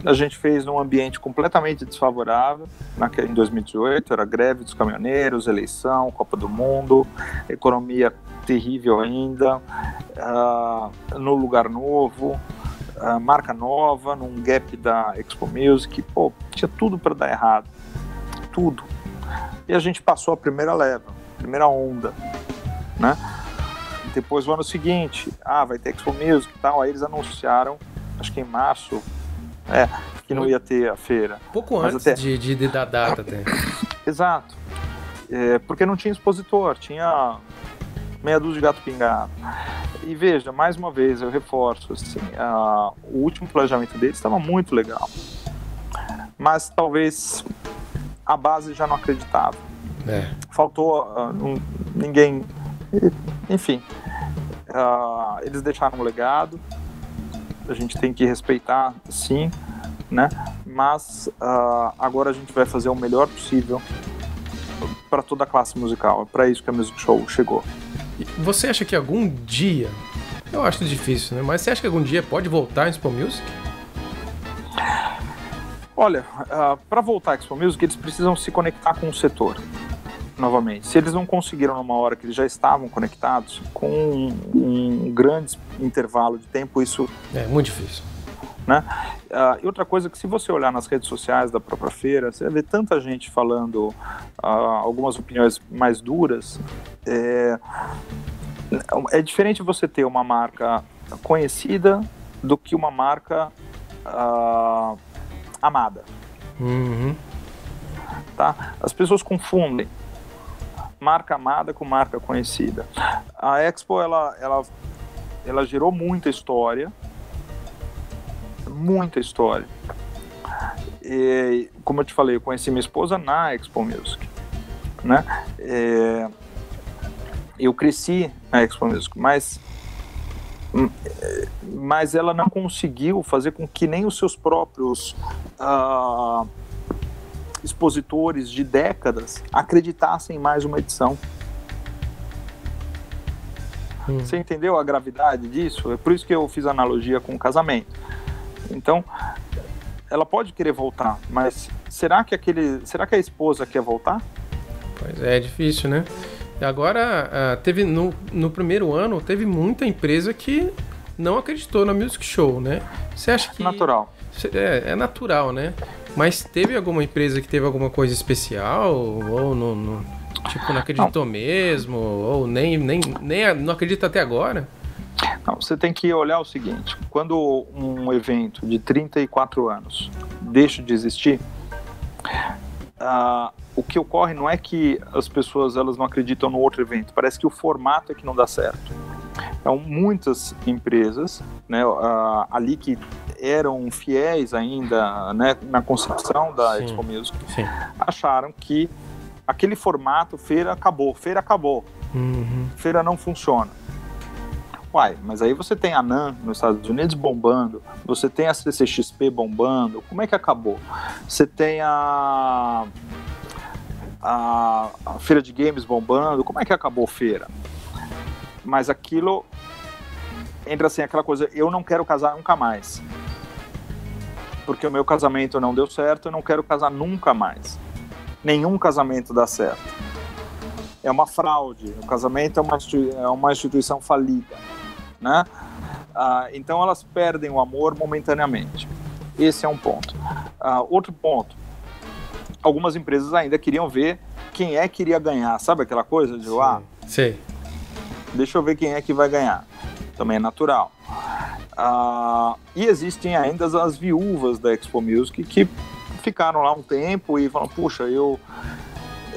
A gente fez num ambiente completamente desfavorável. Naquele, em 2018, era greve dos caminhoneiros, eleição, Copa do Mundo, economia terrível ainda, uh, no lugar novo, uh, marca nova, num gap da Expo Music. Pô, tinha tudo para dar errado. Tudo e a gente passou a primeira leva, primeira onda, né? Depois, o ano seguinte, ah, vai ter Expo Music e tal, aí eles anunciaram, acho que em março, é, que não ia ter a feira. Pouco antes até... de, de, de, da data até. Exato. É, porque não tinha expositor, tinha meia dúzia de gato pingado. E veja, mais uma vez, eu reforço, assim, a, o último planejamento deles estava muito legal. Mas talvez a base já não acreditava. É. Faltou uh, um, ninguém. Enfim, uh, eles deixaram um legado. A gente tem que respeitar, sim, né? Mas uh, agora a gente vai fazer o melhor possível para toda a classe musical. É para isso que a Music Show chegou. Você acha que algum dia, eu acho difícil, né? Mas você acha que algum dia pode voltar em Expo Music? Olha, uh, ah, para voltar à Expo Music, eles precisam se conectar com o setor novamente. Se eles não conseguiram numa hora que eles já estavam conectados, com um, um grande intervalo de tempo, isso é muito difícil. Né? Uh, e outra coisa que se você olhar nas redes sociais da própria feira, você vai ver tanta gente falando uh, algumas opiniões mais duras. É, é diferente você ter uma marca conhecida do que uma marca uh, amada. Uhum. Tá? As pessoas confundem marca amada com marca conhecida. A Expo ela, ela, ela gerou muita história, muita história. E, como eu te falei, eu conheci minha esposa na Expo Music, né? É, eu cresci na Expo Music, mas mas ela não conseguiu fazer com que nem os seus próprios uh, expositores de décadas acreditassem em mais uma edição. Hum. Você entendeu a gravidade disso? É por isso que eu fiz analogia com o casamento. Então, ela pode querer voltar, mas será que aquele, será que a esposa quer voltar? Pois é, é difícil, né? E agora, uh, teve no, no primeiro ano, teve muita empresa que não acreditou na Music Show, né? Você acha que. Natural. É, é natural, né? Mas teve alguma empresa que teve alguma coisa especial? Ou no, no tipo, não acreditou não. mesmo? Ou nem, nem, nem não acredita até agora? Não, você tem que olhar o seguinte: quando um evento de 34 anos deixa de existir, uh, o que ocorre não é que as pessoas elas não acreditam no outro evento, parece que o formato é que não dá certo. Então, muitas empresas né, uh, ali que eram fiéis ainda né, na concepção da sim, Expo Music sim. acharam que aquele formato feira acabou, feira acabou, uhum. feira não funciona. Uai, mas aí você tem a NAN nos Estados Unidos bombando, você tem a CCXP bombando, como é que acabou? Você tem a, a, a feira de games bombando, como é que acabou feira? Mas aquilo entra assim aquela coisa, eu não quero casar nunca mais. Porque o meu casamento não deu certo, eu não quero casar nunca mais. Nenhum casamento dá certo. É uma fraude, o casamento é uma, é uma instituição falida né? Ah, então elas perdem o amor momentaneamente. Esse é um ponto. Ah, outro ponto, algumas empresas ainda queriam ver quem é que iria ganhar, sabe aquela coisa de sim, ah, sim. deixa eu ver quem é que vai ganhar. Também é natural. Ah, e existem ainda as viúvas da Expo Music que ficaram lá um tempo e falam, puxa, eu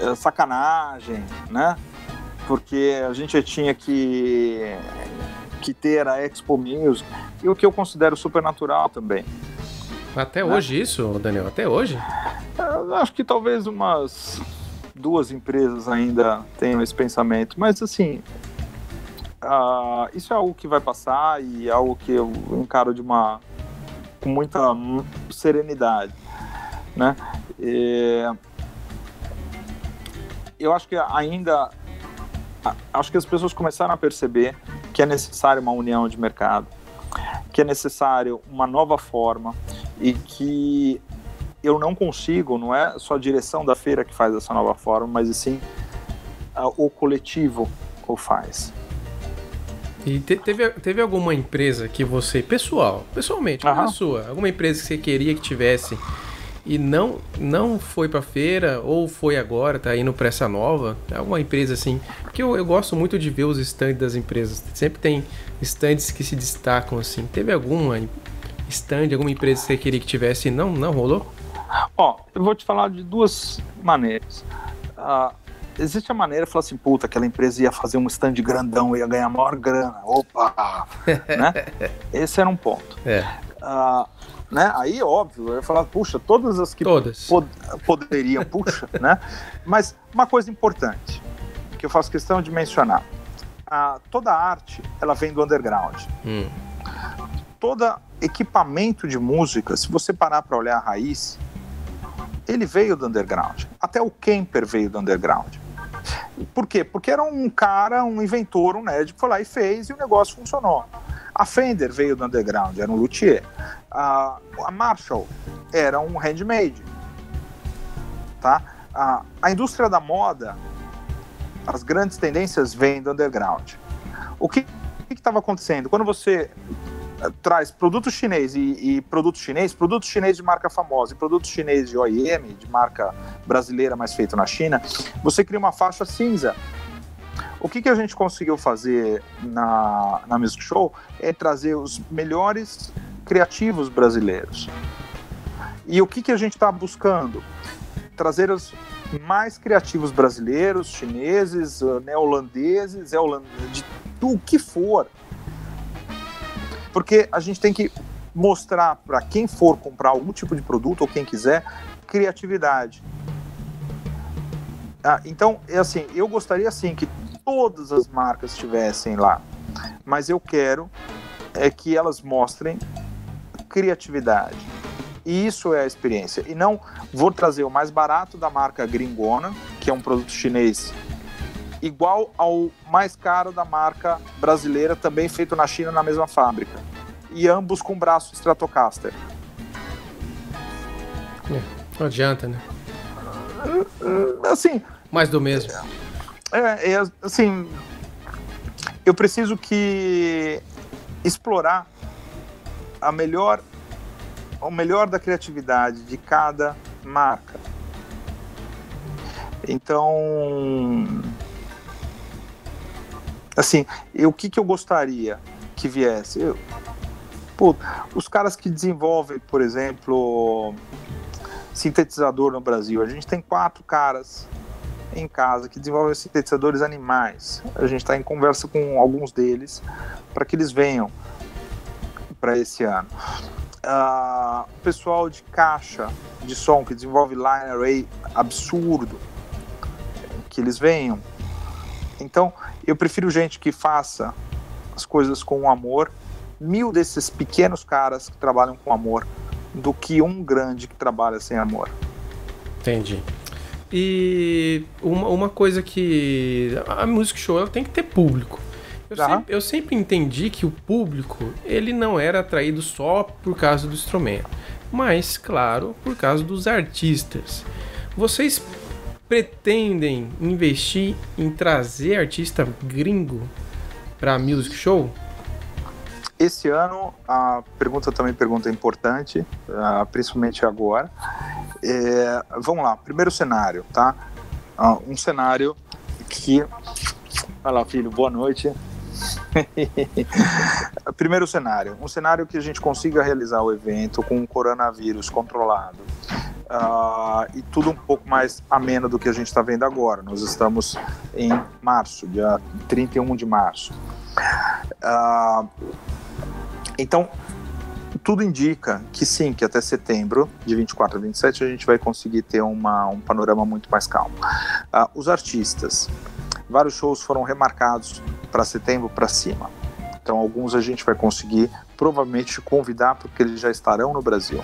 é sacanagem, né? Porque a gente tinha que que ter a Expo Music e o que eu considero supernatural também. Até né? hoje isso, Daniel? Até hoje? Eu acho que talvez umas duas empresas ainda tenham esse pensamento, mas assim, uh, isso é algo que vai passar e é algo que eu encaro de uma com muita serenidade, né? E, eu acho que ainda acho que as pessoas começaram a perceber que é necessário uma união de mercado, que é necessário uma nova forma e que eu não consigo, não é só a direção da feira que faz essa nova forma, mas sim o coletivo o faz. E te, teve, teve alguma empresa que você, pessoal, pessoalmente, uhum. sua, alguma empresa que você queria que tivesse e não não foi para feira ou foi agora, tá indo para essa nova, é alguma empresa assim, porque eu, eu gosto muito de ver os stands das empresas. Sempre tem stands que se destacam assim. Teve alguma stand, alguma empresa que você queria que tivesse e não não rolou? Ó, eu vou te falar de duas maneiras. Uh, existe a maneira de falar assim, puta, aquela empresa ia fazer um stand grandão, ia ganhar maior grana. Opa! né? Esse era um ponto. É. Uh, né? Aí, óbvio, eu ia falar, puxa, todas as que todas. Pod poderiam, puxa, né? Mas uma coisa importante, que eu faço questão de mencionar, a, toda arte, ela vem do underground. Hum. Todo equipamento de música, se você parar para olhar a raiz, ele veio do underground. Até o Kemper veio do underground. Por quê? Porque era um cara, um inventor, um nerd que foi lá e fez e o negócio funcionou. A Fender veio do underground, era um luthier. A, a Marshall era um handmade. Tá? A, a indústria da moda, as grandes tendências vêm do underground. O que estava acontecendo? Quando você traz produto chinês e, e produto chinês, produto chinês de marca famosa e produto chinês de OEM, de marca brasileira, mas feito na China, você cria uma faixa cinza. O que, que a gente conseguiu fazer na, na Music Show é trazer os melhores criativos brasileiros. E o que, que a gente está buscando? Trazer os mais criativos brasileiros, chineses, neoholandeses, de do que for porque a gente tem que mostrar para quem for comprar algum tipo de produto ou quem quiser criatividade. Ah, então, é assim, eu gostaria assim que todas as marcas estivessem lá, mas eu quero é que elas mostrem criatividade. E isso é a experiência. E não vou trazer o mais barato da marca Gringona, que é um produto chinês, igual ao mais caro da marca brasileira, também feito na China na mesma fábrica. E ambos com braço Stratocaster. É, não adianta, né? Assim. Mais do mesmo. É, é, assim. Eu preciso que explorar a melhor o melhor da criatividade de cada marca. Então, assim, o que, que eu gostaria que viesse? Eu, pô, os caras que desenvolvem, por exemplo, sintetizador no Brasil, a gente tem quatro caras em casa que desenvolvem sintetizadores animais. A gente está em conversa com alguns deles para que eles venham para esse ano. Uh, pessoal de caixa de som que desenvolve line array absurdo, que eles venham. Então, eu prefiro gente que faça as coisas com amor, mil desses pequenos caras que trabalham com amor, do que um grande que trabalha sem amor. Entendi. E uma, uma coisa que a Music Show ela tem que ter público. Eu, sempre, eu sempre entendi que o público ele não era atraído só por causa do instrumento, mas, claro, por causa dos artistas. Vocês pretendem investir em trazer artista gringo para Music Show? Esse ano, a pergunta também pergunta importante, uh, principalmente agora. É, vamos lá, primeiro cenário, tá? Uh, um cenário que. Lá, filho, boa noite. primeiro cenário, um cenário que a gente consiga realizar o evento com o coronavírus controlado uh, e tudo um pouco mais ameno do que a gente está vendo agora. Nós estamos em março, dia 31 de março. Uh, então, tudo indica que sim, que até setembro, de 24 a 27, a gente vai conseguir ter uma, um panorama muito mais calmo. Uh, os artistas, vários shows foram remarcados para setembro para cima. Então, alguns a gente vai conseguir provavelmente convidar porque eles já estarão no Brasil.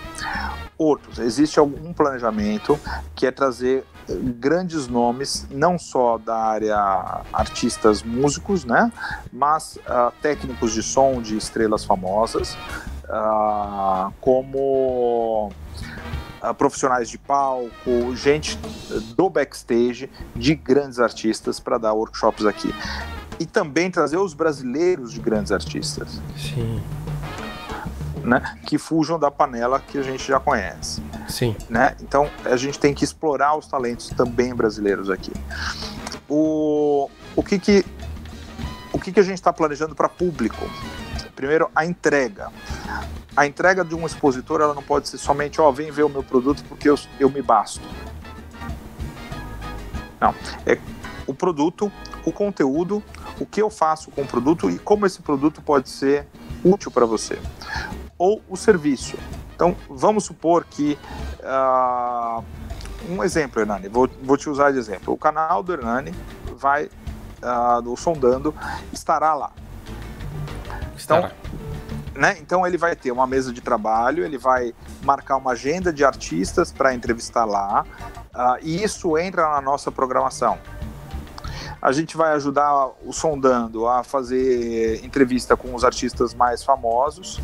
Outros, existe algum planejamento que é trazer eh, grandes nomes, não só da área artistas músicos, né, mas uh, técnicos de som de estrelas famosas, uh, como uh, profissionais de palco, gente do backstage de grandes artistas para dar workshops aqui e também trazer os brasileiros de grandes artistas. Sim. Né, que fujam da panela que a gente já conhece. Sim. Né? Então a gente tem que explorar os talentos também brasileiros aqui. O, o que que o que que a gente está planejando para público? Primeiro a entrega. A entrega de um expositor ela não pode ser somente ó vem ver o meu produto porque eu, eu me basto. Não, é o produto, o conteúdo o que eu faço com o produto e como esse produto pode ser útil para você. Ou o serviço. Então, vamos supor que. Uh, um exemplo, Hernani, vou, vou te usar de exemplo. O canal do Hernani vai, uh, do Sondando, estará lá. Estará. Então, né? Então ele vai ter uma mesa de trabalho, ele vai marcar uma agenda de artistas para entrevistar lá, uh, e isso entra na nossa programação. A gente vai ajudar o Sondando a fazer entrevista com os artistas mais famosos.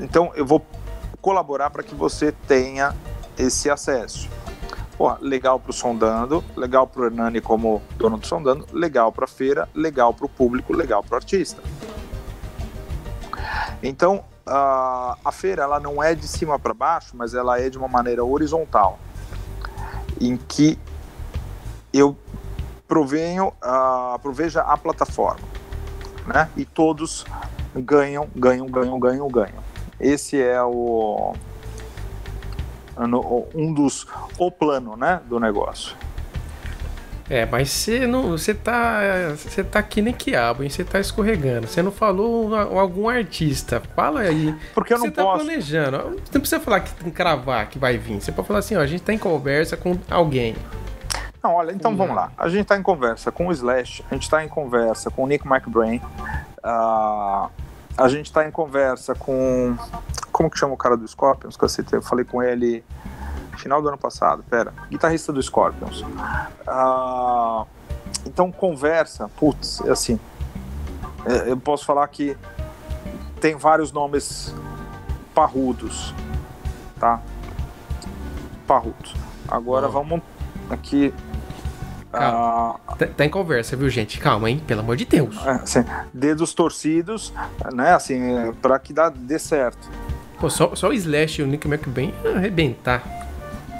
Então, eu vou colaborar para que você tenha esse acesso. Pô, legal para o Sondando, legal para o Hernani como dono do Sondando, legal para a feira, legal para o público, legal para o artista. Então, a, a feira ela não é de cima para baixo, mas ela é de uma maneira horizontal, em que eu provenho, uh, proveja a plataforma, né? E todos ganham, ganham, ganham, ganham, ganham. Esse é o um dos o plano, né, do negócio. É, mas você não, você tá, você tá aqui nem quiabo, hein? Você tá escorregando. Você não falou algum artista. Fala aí. Porque eu não você tá posso. planejando. Não precisa falar que cravar que vai vir. Você pode falar assim, ó, a gente tá em conversa com alguém. Não, olha, então vamos lá. A gente tá em conversa com o Slash, a gente tá em conversa com o Nick McBrain, uh, a gente tá em conversa com. Como que chama o cara do Scorpions? Que eu falei com ele final do ano passado, pera, guitarrista do Scorpions. Ah, então conversa, putz, é assim, é, eu posso falar que tem vários nomes parrudos, tá? Parrudos. Agora vamos aqui. Ah, tá, tá, em conversa, viu, gente? Calma, hein? Pelo amor de Deus. É, assim, dedos torcidos, né? Assim, para que dá, dê certo. Pô, só, só o Slash e o Nick McBain arrebentar.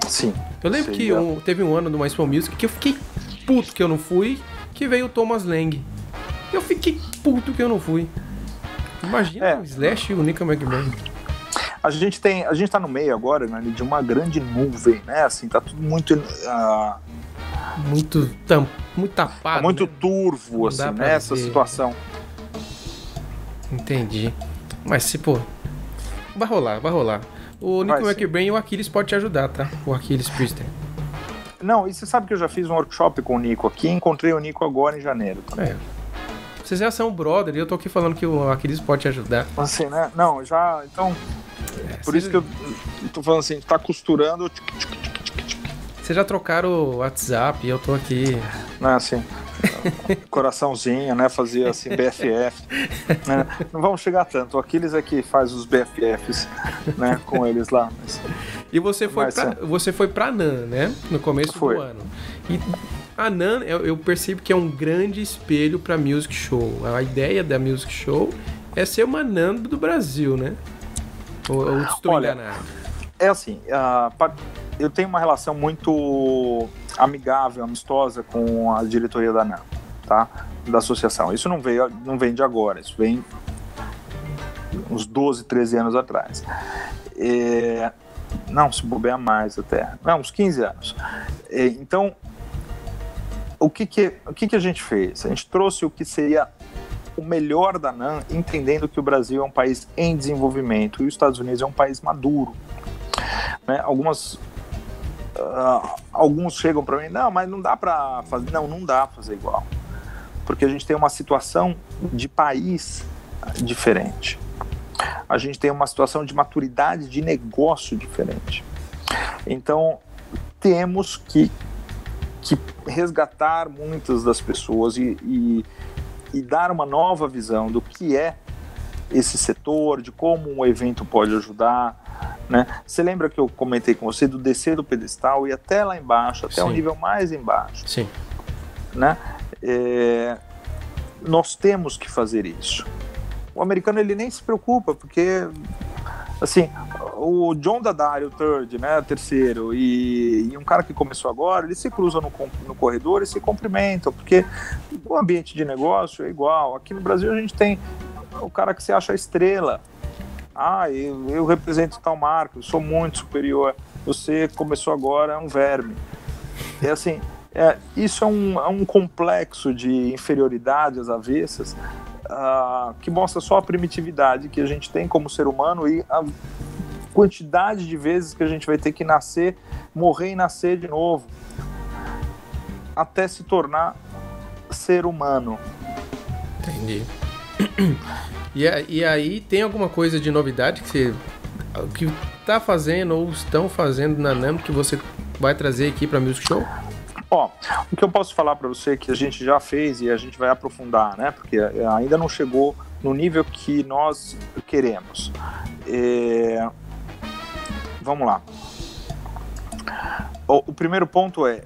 Sim. Eu lembro que um, teve um ano no Mais For Music que eu fiquei puto que eu não fui, que veio o Thomas Lang. Eu fiquei puto que eu não fui. Imagina é. o Slash e o Nick McMahon. A gente tem, a gente tá no meio agora, né, de uma grande nuvem, né? Assim, tá tudo muito uh... muito tam, muito tapado, tá muito né? turvo assim, nessa situação. Entendi. Mas se pô, vai rolar, vai rolar. O Nico McBrain e o Aquiles pode te ajudar, tá? O Aquiles Priester. Não, e você sabe que eu já fiz um workshop com o Nico aqui, encontrei o Nico agora em janeiro também. É. Vocês já são brother e eu tô aqui falando que o Aquiles pode te ajudar. Assim, né? Não, já. Então. É, por isso que eu tô falando assim, tá costurando. Vocês já trocaram o WhatsApp e eu tô aqui. Não é assim. coraçãozinho, né? Fazia assim, BFF. Né? Não vamos chegar tanto. O Aquiles é que faz os BFFs né, com eles lá. Mas... E você foi, mas, pra, é. você foi pra NAN, né? No começo foi. do ano. E a NAN, eu, eu percebo que é um grande espelho pra Music Show. A ideia da Music Show é ser uma NAN do Brasil, né? Ou, ou estou Olha, enganado? É assim, uh, eu tenho uma relação muito amigável, amistosa com a diretoria da NAM, tá? Da associação. Isso não veio, não vem de agora, isso vem uns 12, 13 anos atrás. É, não, se bobear mais até. Não, uns 15 anos. É, então, o que que, o que que a gente fez? A gente trouxe o que seria o melhor da NAM, entendendo que o Brasil é um país em desenvolvimento e os Estados Unidos é um país maduro. Né? Algumas uh, alguns chegam para mim, não, mas não dá para fazer. Não, não dá fazer igual. Porque a gente tem uma situação de país diferente. A gente tem uma situação de maturidade de negócio diferente. Então, temos que, que resgatar muitas das pessoas e, e, e dar uma nova visão do que é esse setor, de como um evento pode ajudar, né? Você lembra que eu comentei com você do descer do pedestal e até lá embaixo, até o nível mais embaixo? Sim. Né? É, nós temos que fazer isso. O americano ele nem se preocupa, porque assim, o John Daddario, o third, né, terceiro, e, e, um cara que começou agora, eles se cruzam no, no corredor e se cumprimentam, porque o ambiente de negócio é igual. Aqui no Brasil a gente tem o cara que se acha estrela, ah, eu, eu represento tal marca, eu sou muito superior, você começou agora, é um verme. É assim, é, isso é um, é um complexo de inferioridade às avessas uh, que mostra só a primitividade que a gente tem como ser humano e a quantidade de vezes que a gente vai ter que nascer, morrer e nascer de novo até se tornar ser humano. Entendi. E, e aí tem alguma coisa de novidade que você que tá fazendo ou estão fazendo na NAM que você vai trazer aqui para Music Show? Ó, o que eu posso falar para você é que a gente já fez e a gente vai aprofundar, né? Porque ainda não chegou no nível que nós queremos. É... Vamos lá. O primeiro ponto é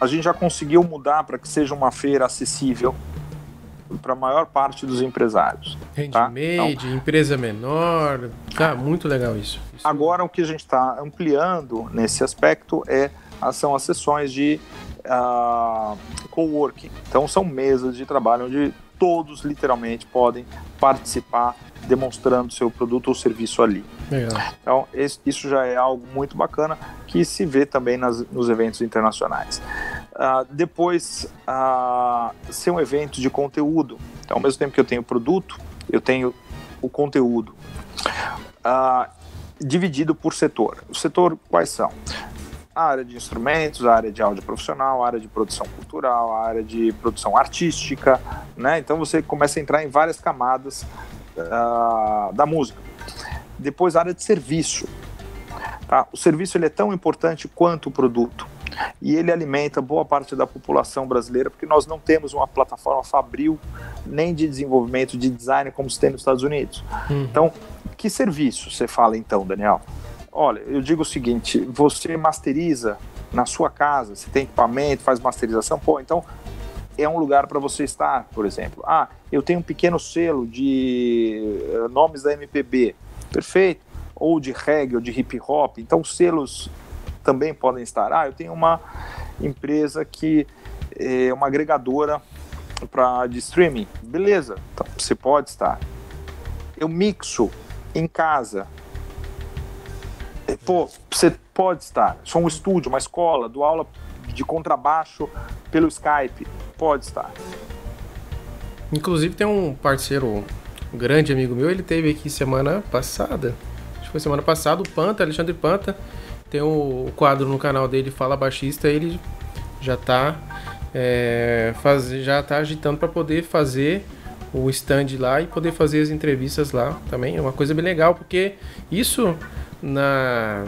a gente já conseguiu mudar para que seja uma feira acessível para a maior parte dos empresários. Tá? Handmade, então, empresa menor, tá muito legal isso. isso. Agora o que a gente está ampliando nesse aspecto é são as sessões de uh, coworking. Então são mesas de trabalho onde todos literalmente podem participar demonstrando seu produto ou serviço ali. Legal. Então, isso já é algo muito bacana que se vê também nas, nos eventos internacionais. Uh, depois, uh, ser um evento de conteúdo. Então, ao mesmo tempo que eu tenho o produto, eu tenho o conteúdo. Uh, dividido por setor. O setor quais são? a área de instrumentos, a área de áudio profissional, a área de produção cultural, a área de produção artística, né? Então você começa a entrar em várias camadas da música. Depois a área de serviço. Tá? O serviço ele é tão importante quanto o produto e ele alimenta boa parte da população brasileira, porque nós não temos uma plataforma fabril nem de desenvolvimento de design como se tem nos Estados Unidos. Hum. Então, que serviço você fala então, Daniel? Olha, eu digo o seguinte: você masteriza na sua casa, você tem equipamento, faz masterização, pô, então é um lugar para você estar, por exemplo. Ah, eu tenho um pequeno selo de uh, nomes da MPB, perfeito? Ou de reggae ou de hip hop, então selos também podem estar. Ah, eu tenho uma empresa que é uma agregadora para de streaming, beleza? Então, você pode estar. Eu mixo em casa, pô, você pode estar. Sou um estúdio, uma escola, dou aula de contrabaixo pelo Skype, pode estar. Inclusive tem um parceiro, um grande amigo meu, ele teve aqui semana passada, acho que foi semana passada, o Panta, Alexandre Panta, tem o um quadro no canal dele, Fala Baixista, ele já tá, é, faz, já tá agitando para poder fazer o stand lá e poder fazer as entrevistas lá também. É uma coisa bem legal, porque isso na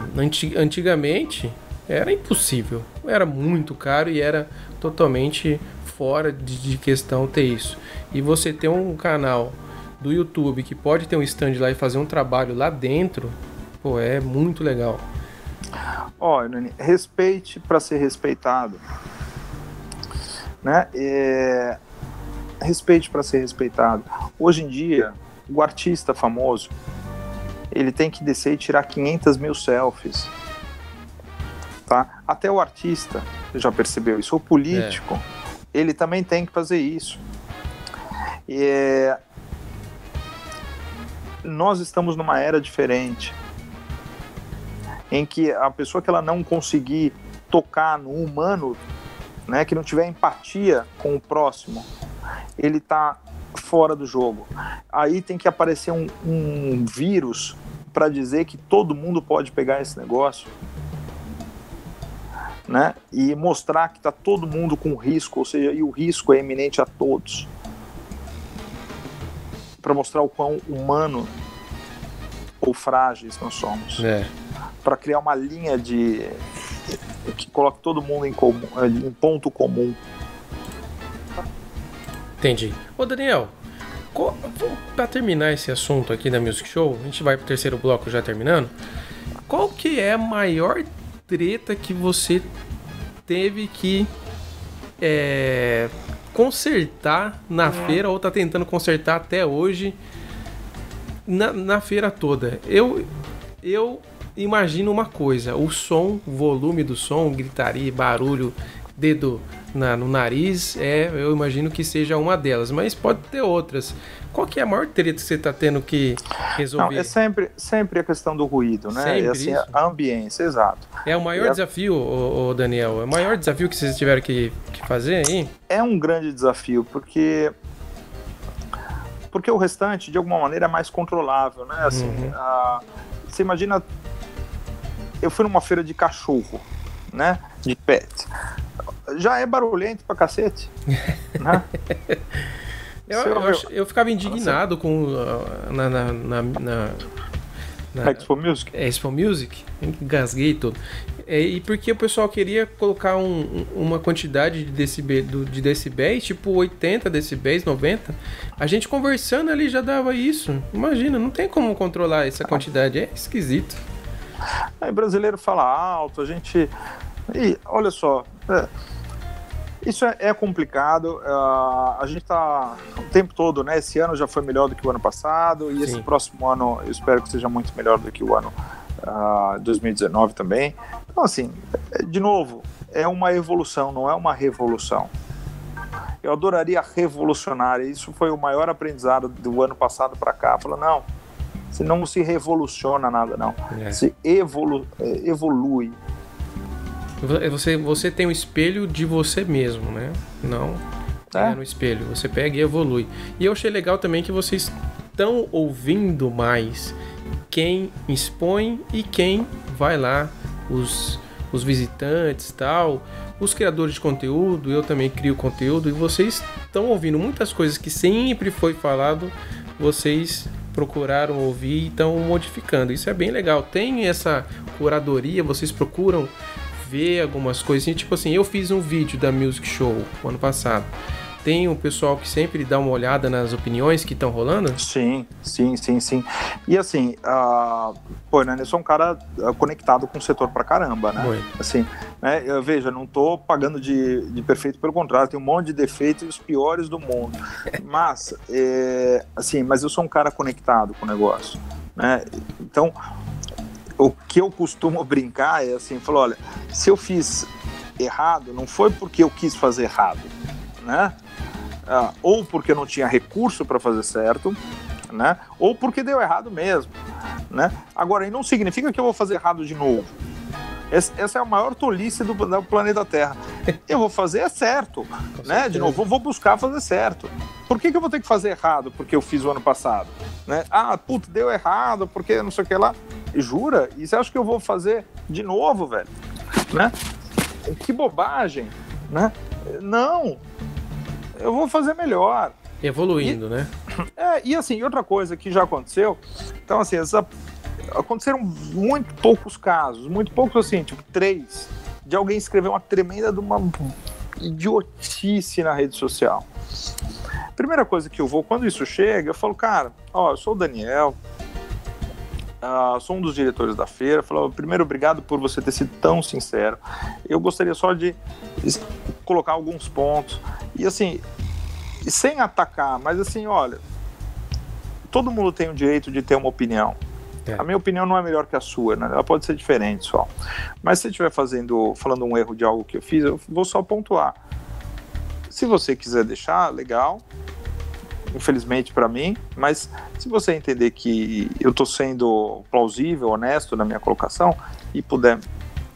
antigamente era impossível, era muito caro e era totalmente fora de, de questão ter isso. E você ter um canal do YouTube que pode ter um stand lá e fazer um trabalho lá dentro, pô, é muito legal. Ó, oh, respeite para ser respeitado. Né? É... Respeite para ser respeitado. Hoje em dia, o artista famoso, ele tem que descer e tirar 500 mil selfies. Tá? Até o artista já percebeu isso. O político, é. ele também tem que fazer isso. E é... Nós estamos numa era diferente, em que a pessoa que ela não conseguir tocar no humano, né, que não tiver empatia com o próximo, ele está fora do jogo. Aí tem que aparecer um, um vírus para dizer que todo mundo pode pegar esse negócio, né? E mostrar que está todo mundo com risco, ou seja, e o risco é iminente a todos, para mostrar o quão humano ou frágeis nós somos, é. para criar uma linha de que coloque todo mundo em, comum, em ponto comum. Entendi. Ô Daniel, para terminar esse assunto aqui da Music Show, a gente vai pro terceiro bloco já terminando. Qual que é a maior treta que você teve que é, consertar na feira ou tá tentando consertar até hoje na, na feira toda? Eu, eu imagino uma coisa: o som, o volume do som, gritaria, barulho, dedo na, no nariz, é, eu imagino que seja uma delas, mas pode ter outras. Qual que é a maior treta que você está tendo que resolver? Não, é sempre, sempre a questão do ruído, né? Sempre é assim, isso? a ambiência, exato. É o maior desafio, o, o, Daniel? É o maior desafio que vocês tiveram que, que fazer aí? É um grande desafio, porque porque o restante, de alguma maneira, é mais controlável, né? Assim, uhum. a, você imagina, eu fui numa feira de cachorro, né? De pet já é barulhento pra cacete. né? eu, eu, eu, ficava indignado com uh, na, na, na, na na Expo Music? É, Expo Music, engasguei tudo. É, e porque o pessoal queria colocar um, uma quantidade de, decibel, de decibéis, tipo 80 decibéis, 90. A gente conversando ali já dava isso. Imagina, não tem como controlar essa quantidade, é esquisito. Aí brasileiro fala alto, a gente. E olha só, é, Isso é, é complicado. Uh, a gente está o tempo todo, né? Esse ano já foi melhor do que o ano passado e Sim. esse próximo ano eu espero que seja muito melhor do que o ano uh, 2019 também. Então, assim, de novo, é uma evolução, não é uma revolução. Eu adoraria revolucionar. Isso foi o maior aprendizado do ano passado para cá. Falou, não, se não se revoluciona nada, não. É. Se evolu é, evolui. Você, você tem um espelho de você mesmo, né? Não é. é no espelho. Você pega e evolui. E eu achei legal também que vocês estão ouvindo mais quem expõe e quem vai lá, os, os visitantes tal os criadores de conteúdo, eu também crio conteúdo e vocês estão ouvindo muitas coisas que sempre foi falado, vocês procuraram ouvir e estão modificando. Isso é bem legal. Tem essa curadoria, vocês procuram ver algumas coisinhas. Tipo assim, eu fiz um vídeo da Music Show ano passado tem o pessoal que sempre dá uma olhada nas opiniões que estão rolando? Sim, sim, sim, sim. E assim, uh, pô, né, eu sou um cara ah, conectado com o setor pra caramba, né? Oi. Assim, né, eu vejo, não tô pagando de, de perfeito, pelo contrário, tem um monte de defeitos os piores do mundo. Mas, é, assim, mas eu sou um cara conectado com o negócio, né? Então, o que eu costumo brincar é assim, falou, olha, se eu fiz errado, não foi porque eu quis fazer errado, né? Ah, ou porque não tinha recurso para fazer certo, né? Ou porque deu errado mesmo, né? Agora, não significa que eu vou fazer errado de novo. Essa é a maior tolice do, do planeta Terra. Eu vou fazer é certo, né? De novo, vou buscar fazer certo. Por que, que eu vou ter que fazer errado porque eu fiz o ano passado? Né? Ah, puta, deu errado porque não sei o que lá. Jura? E você acha que eu vou fazer de novo, velho? Né? Que bobagem, né? Não, eu vou fazer melhor. Evoluindo, e, né? É, e assim, outra coisa que já aconteceu, então assim, essa, aconteceram muito poucos casos, muito poucos assim, tipo três, de alguém escrever uma tremenda de uma idiotice na rede social. Primeira coisa que eu vou, quando isso chega, eu falo, cara, ó, eu sou o Daniel, uh, sou um dos diretores da feira. Falou, primeiro, obrigado por você ter sido tão sincero. Eu gostaria só de colocar alguns pontos. E assim, sem atacar, mas assim, olha, todo mundo tem o direito de ter uma opinião. É. A minha opinião não é melhor que a sua, né? Ela pode ser diferente só. Mas se estiver fazendo, falando um erro de algo que eu fiz, eu vou só pontuar. Se você quiser deixar, legal infelizmente para mim, mas se você entender que eu estou sendo plausível, honesto na minha colocação e puder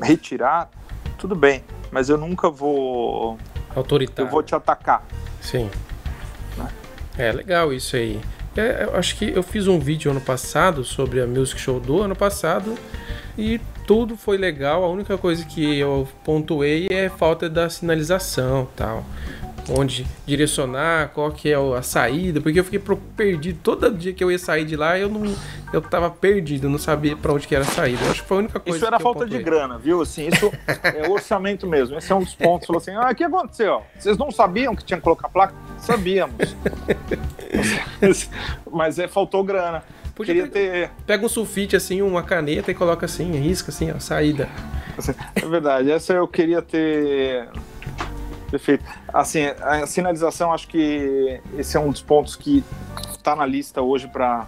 retirar, tudo bem, mas eu nunca vou autoritário. Eu vou te atacar. Sim. Né? É legal isso aí. É, eu acho que eu fiz um vídeo ano passado sobre a Music Show do ano passado e tudo foi legal. A única coisa que eu pontuei é falta da sinalização, tal onde direcionar, qual que é a saída, porque eu fiquei perdido. Todo dia que eu ia sair de lá, eu não eu tava perdido, não sabia para onde que era a saída. Eu acho que foi a única coisa Isso era falta de grana, viu? Assim, isso é orçamento mesmo. Esse é um dos pontos. Falou assim: "Ah, o que aconteceu? Vocês não sabiam que tinha que colocar placa?" Sabíamos. Mas é faltou grana. Podia Queria ter... Pega um sulfite assim, uma caneta e coloca assim, risca assim, a saída. É verdade. Essa eu queria ter Perfeito. Assim, a sinalização, acho que esse é um dos pontos que está na lista hoje para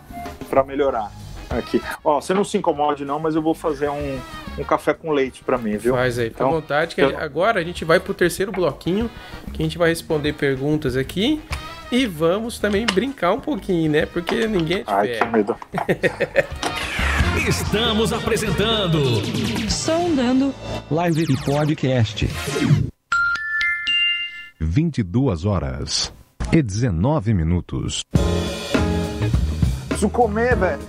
melhorar aqui. Ó, você não se incomode não, mas eu vou fazer um, um café com leite para mim, viu? Faz aí, fica então, à vontade. Que eu... Agora a gente vai pro terceiro bloquinho, que a gente vai responder perguntas aqui. E vamos também brincar um pouquinho, né? Porque ninguém é Ai, que medo. Estamos apresentando Sondando Live e Podcast. 22 horas e 19 minutos. Preciso comer, velho.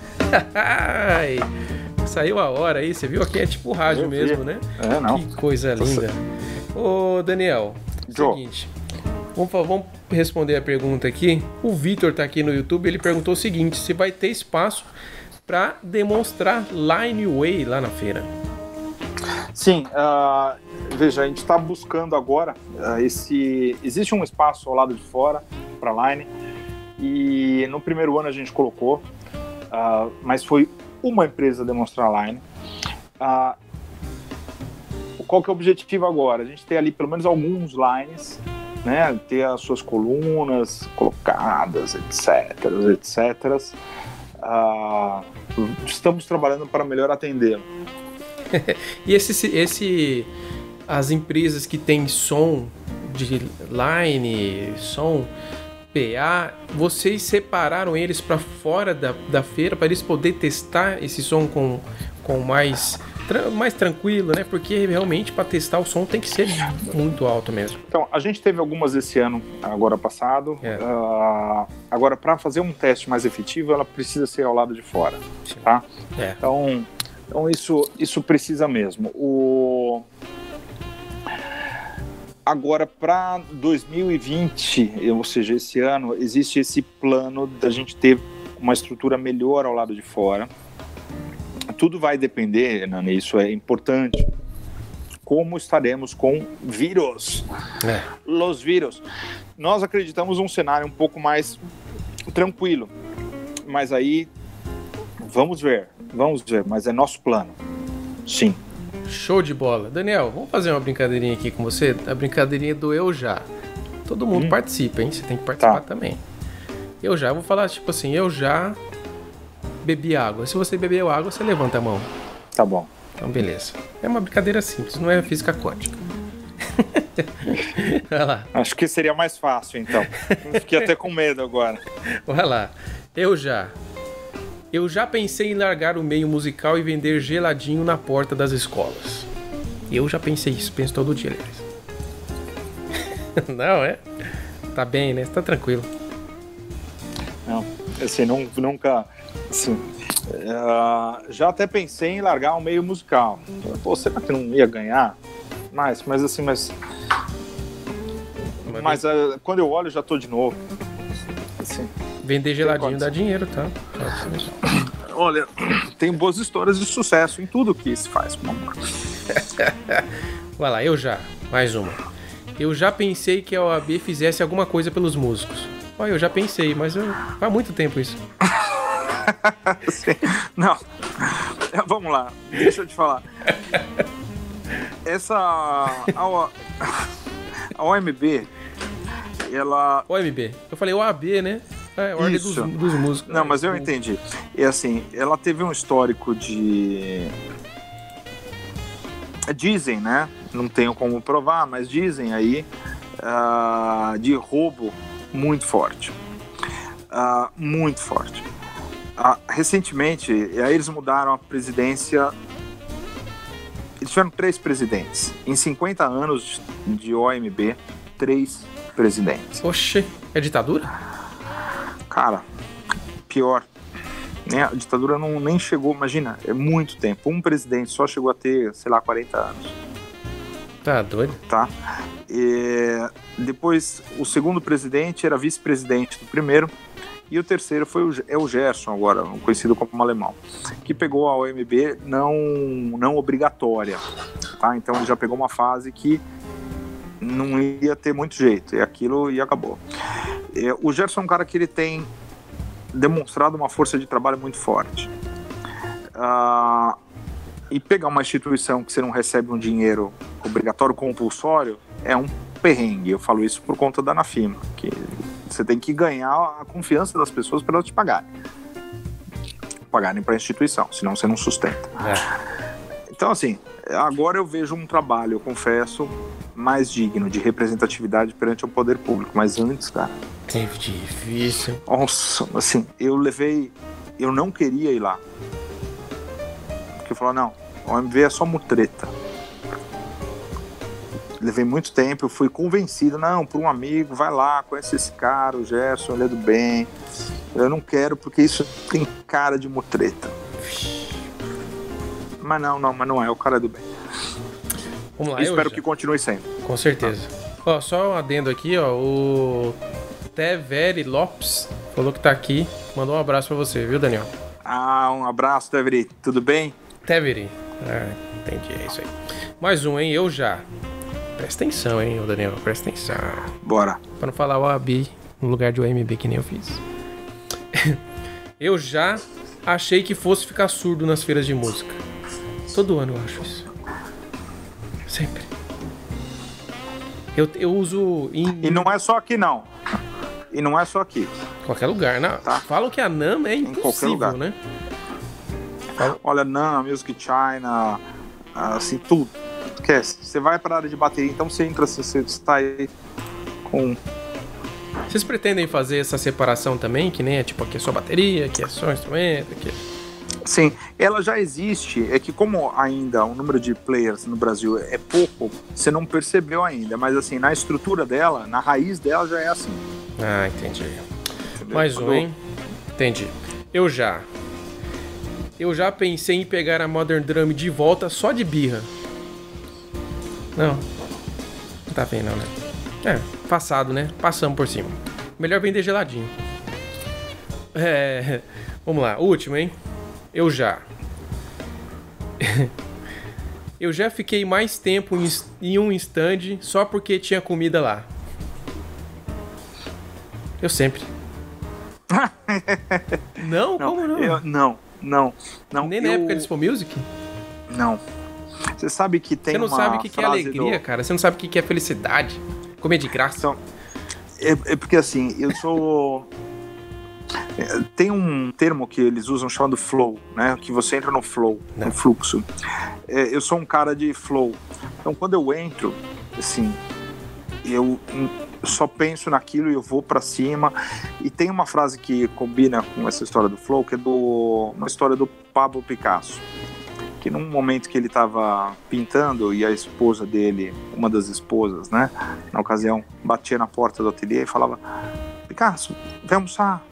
Saiu a hora aí, você viu? Aqui é tipo rádio mesmo, né? É, não. Que coisa linda. Ô, Daniel, Joe. seguinte. Vamos, vamos responder a pergunta aqui. O Vitor tá aqui no YouTube, ele perguntou o seguinte: se vai ter espaço para demonstrar Lineway lá na feira. Sim, uh, veja, a gente está buscando agora uh, esse. Existe um espaço ao lado de fora para Line e no primeiro ano a gente colocou, uh, mas foi uma empresa demonstrar Line. qual que é o objetivo agora? A gente tem ali pelo menos alguns lines, né? Ter as suas colunas colocadas, etc, etc. Estamos trabalhando para melhor atendê-lo. E esse, esse. As empresas que têm som de line, som PA, vocês separaram eles para fora da, da feira para eles poderem testar esse som com, com mais, mais tranquilo, né? Porque realmente para testar o som tem que ser muito alto mesmo. Então, a gente teve algumas esse ano, agora passado. É. Ah, agora, para fazer um teste mais efetivo, ela precisa ser ao lado de fora, Sim. tá? É. Então, então isso, isso precisa mesmo. O... Agora, para 2020, ou seja, esse ano, existe esse plano da gente ter uma estrutura melhor ao lado de fora. Tudo vai depender, Nani, isso é importante. Como estaremos com vírus? É. Los vírus. Nós acreditamos um cenário um pouco mais tranquilo, mas aí vamos ver, vamos ver, mas é nosso plano. Sim. Show de bola. Daniel, vamos fazer uma brincadeirinha aqui com você? A brincadeirinha do eu já. Todo mundo Hum. participa, hein? Você tem que participar Tá. também. Eu já, vou falar tipo assim, eu já bebi água. Se você bebeu água, você levanta a mão. Tá bom. Então, beleza. É uma brincadeira simples, não é física quântica. Vai lá, Acho que seria mais fácil, então. Fiquei até com medo agora. vai lá. Eu já. Eu já pensei em largar o meio musical e vender geladinho na porta das escolas. Eu já pensei isso, penso todo dia, aliás. Não, é? Tá bem, né? Tá tranquilo. Não, assim, não, nunca. Assim, ah, já até pensei em largar o meio musical. Pô, será que não ia ganhar? Mas, mas assim, mas. Mas ah, quando eu olho, já tô de novo. Assim, Vender geladinho dá dinheiro, tá? olha, tem boas histórias de sucesso em tudo que se faz, meu amor. Vai lá, eu já. Mais uma. Eu já pensei que a OAB fizesse alguma coisa pelos músicos. Olha, eu já pensei, mas eu... faz muito tempo isso. Não. Vamos lá, deixa eu te falar. Essa. A, O- a OMB, ela. OMB. Eu falei OAB, né? É, Ordem dos, dos músicos. Não, mas eu entendi. E assim, ela teve um histórico de. Dizem, né? Não tenho como provar, mas dizem aí ah, de roubo muito forte. Ah, muito forte. Ah, recentemente, aí eles mudaram a presidência. Eles tiveram três presidentes. Em 50 anos de OMB, três presidentes. Oxe, é ditadura? Cara, pior. Né? A ditadura não, nem chegou, imagina, é muito tempo. Um presidente só chegou a ter, sei lá, 40 anos, Tá doido. tá? E depois, o segundo presidente era vice-presidente do primeiro, e o terceiro foi o, é o Gerson, agora, conhecido como alemão, que pegou a OMB não, não obrigatória, tá? Então ele já pegou uma fase que não ia ter muito jeito, e aquilo e acabou. É, o Gerson é um cara que ele tem demonstrado uma força de trabalho muito forte. Ah, e pegar uma instituição que você não recebe um dinheiro obrigatório compulsório é um perrengue. Eu falo isso por conta da Anafima, que você tem que ganhar a confiança das pessoas para elas te pagarem. Pagarem para a instituição, senão você não sustenta. É. Então, assim, agora eu vejo um trabalho, eu confesso, mais digno de representatividade perante o poder público. Mas antes, cara, Que difícil. nossa, assim, eu levei. Eu não queria ir lá. Porque eu falava, não, o OMV é só mutreta. Levei muito tempo, eu fui convencido, não, por um amigo, vai lá, conhece esse cara, o Gerson, ele é do bem. Eu não quero porque isso tem cara de mutreta. Mas não, não, mas não é, o cara do bem. Vamos lá, espero já. que continue sendo. Com certeza. Ó, só um adendo aqui, ó. O Teveri Lopes falou que tá aqui. Mandou um abraço pra você, viu, Daniel? Ah, um abraço, Deveri. Tudo bem? Teveri. Ah, entendi, é isso aí. Mais um, hein? Eu já. Presta atenção, hein, Daniel. Presta atenção. Bora. Pra não falar OAB no lugar de OMB, que nem eu fiz. eu já achei que fosse ficar surdo nas feiras de música. Todo ano eu acho isso. Sempre. Eu, eu uso em E não é só aqui, não. E não é só aqui. qualquer lugar, né? Tá. Falam que a NAM é impossível, lugar. né? Olha, NAM, Music China, assim, tudo. Esquece. Você vai para a área de bateria, então você entra, você, você está aí com. Vocês pretendem fazer essa separação também? Que nem é tipo, aqui é só bateria, aqui é só instrumento, aqui é... Sim, ela já existe. É que, como ainda o número de players no Brasil é pouco, você não percebeu ainda. Mas, assim, na estrutura dela, na raiz dela já é assim. Ah, entendi. entendeu? Mais um, hein? Entendi. Eu já. Eu já pensei em pegar a Modern Drum de volta só de birra. Não. Não tá bem, não, né? É, passado, né? Passamos por cima. Melhor vender geladinho. É. Vamos lá, último, hein? Eu já. Eu já fiquei mais tempo em um stand só porque tinha comida lá. Eu sempre. não, como não? eu- não, não, não. Nem na eu- época de Expo Music? Não. Você sabe que tem Você não uma sabe o que, que é alegria, do- cara. Você não sabe o que, que é felicidade. Comer de graça. Então, é, é porque assim, eu sou. Tem um termo que eles usam chamado flow, né? Que você entra no flow, Né. no fluxo. É, eu sou um cara de flow. Então, quando eu entro, assim, eu só penso naquilo e eu vou pra cima. E tem uma frase que combina com essa história do flow, que é do, uma história do Pablo Picasso. Que num momento que ele estava pintando e a esposa dele, uma das esposas, né, na ocasião, batia na porta do ateliê e falava: Picasso, vem almoçar,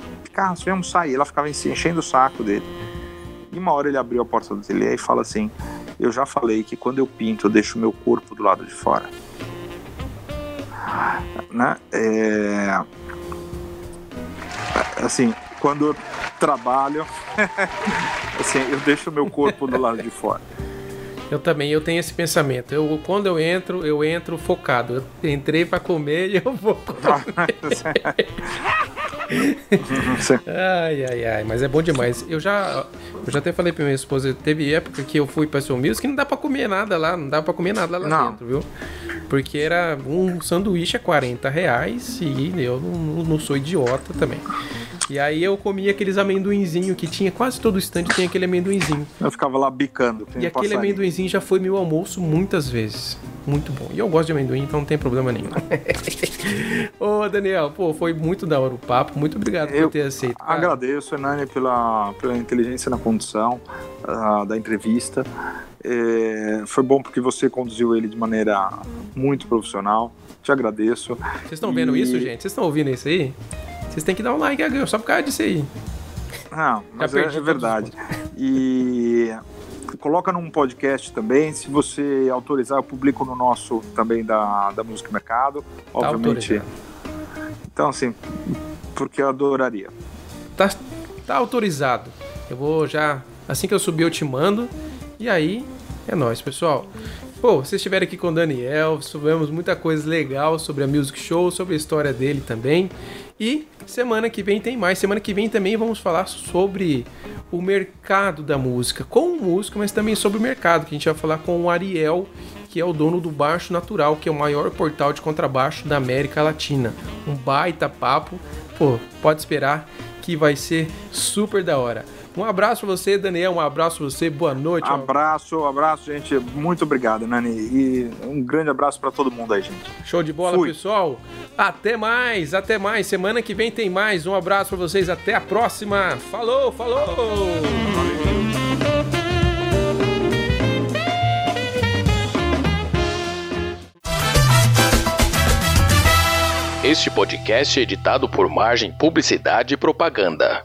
Vem almoçar. E ela ficava enche- enchendo o saco dele. E uma hora ele abriu a porta do ateliê e fala assim: Eu já falei que quando eu pinto eu deixo meu corpo do lado de fora. Né? É... Assim, quando eu trabalho, assim, eu deixo meu corpo do lado de fora. Eu também, eu tenho esse pensamento. Eu, quando eu entro, eu entro focado. Eu entrei pra comer e eu vou comer. Ai, ai, ai, mas é bom demais. Eu já, eu já até falei pra minha esposa, teve época que eu fui pra Soul Music que não dá pra comer nada lá, não dá pra comer nada lá Não. dentro, viu? Porque era um sanduíche a 40 reais e eu não, não sou idiota também. E aí eu comia aqueles amendoinzinhos que tinha, quase todo stand tinha aquele amendoinzinho. Eu ficava lá bicando. E aquele passarinho. amendoinzinho já foi meu almoço muitas vezes. Muito bom. E eu gosto de amendoim, então não tem problema nenhum. Ô, Daniel, pô, foi muito da hora o papo. Muito obrigado Eu por ter aceito. cara. Agradeço, Hernani, pela, pela inteligência na condução ah, da entrevista. É, foi bom porque você conduziu ele de maneira muito profissional. Te agradeço. Vocês estão vendo E- isso, gente? Vocês estão ouvindo isso aí? Vocês têm que dar um like Agão, só por causa disso aí. Não, mas é, é verdade. E coloca num podcast também. Se você autorizar, eu publico no nosso também da, da Música Mercado. Tá Obviamente. autorizado. então, assim, porque eu adoraria. Tá, tá autorizado. Eu vou já. Assim que eu subir, eu te mando. E aí, é nóis, pessoal. Pô, vocês estiveram aqui com o Daniel, soubemos muita coisa legal sobre a Music Show, sobre a história dele também. E semana que vem tem mais. Semana que vem também vamos falar sobre o mercado da música, com o músico, mas também sobre o mercado, que a gente vai falar com o Ariel, que é o dono do Baixo Natural, que é o maior portal de contrabaixo da América Latina. Um baita papo. Pô, pode esperar que vai ser super da hora. Um abraço pra você, Daniel. Um abraço pra você. Boa noite. Um Abraço, abraço, gente. Muito obrigado, Nani. E um grande abraço para todo mundo aí, gente. Show de bola, Fui. pessoal. Até mais, até mais. Semana que vem tem mais. Um abraço pra vocês. Até a próxima. Falou, falou. Este podcast é editado por Margem Publicidade e Propaganda.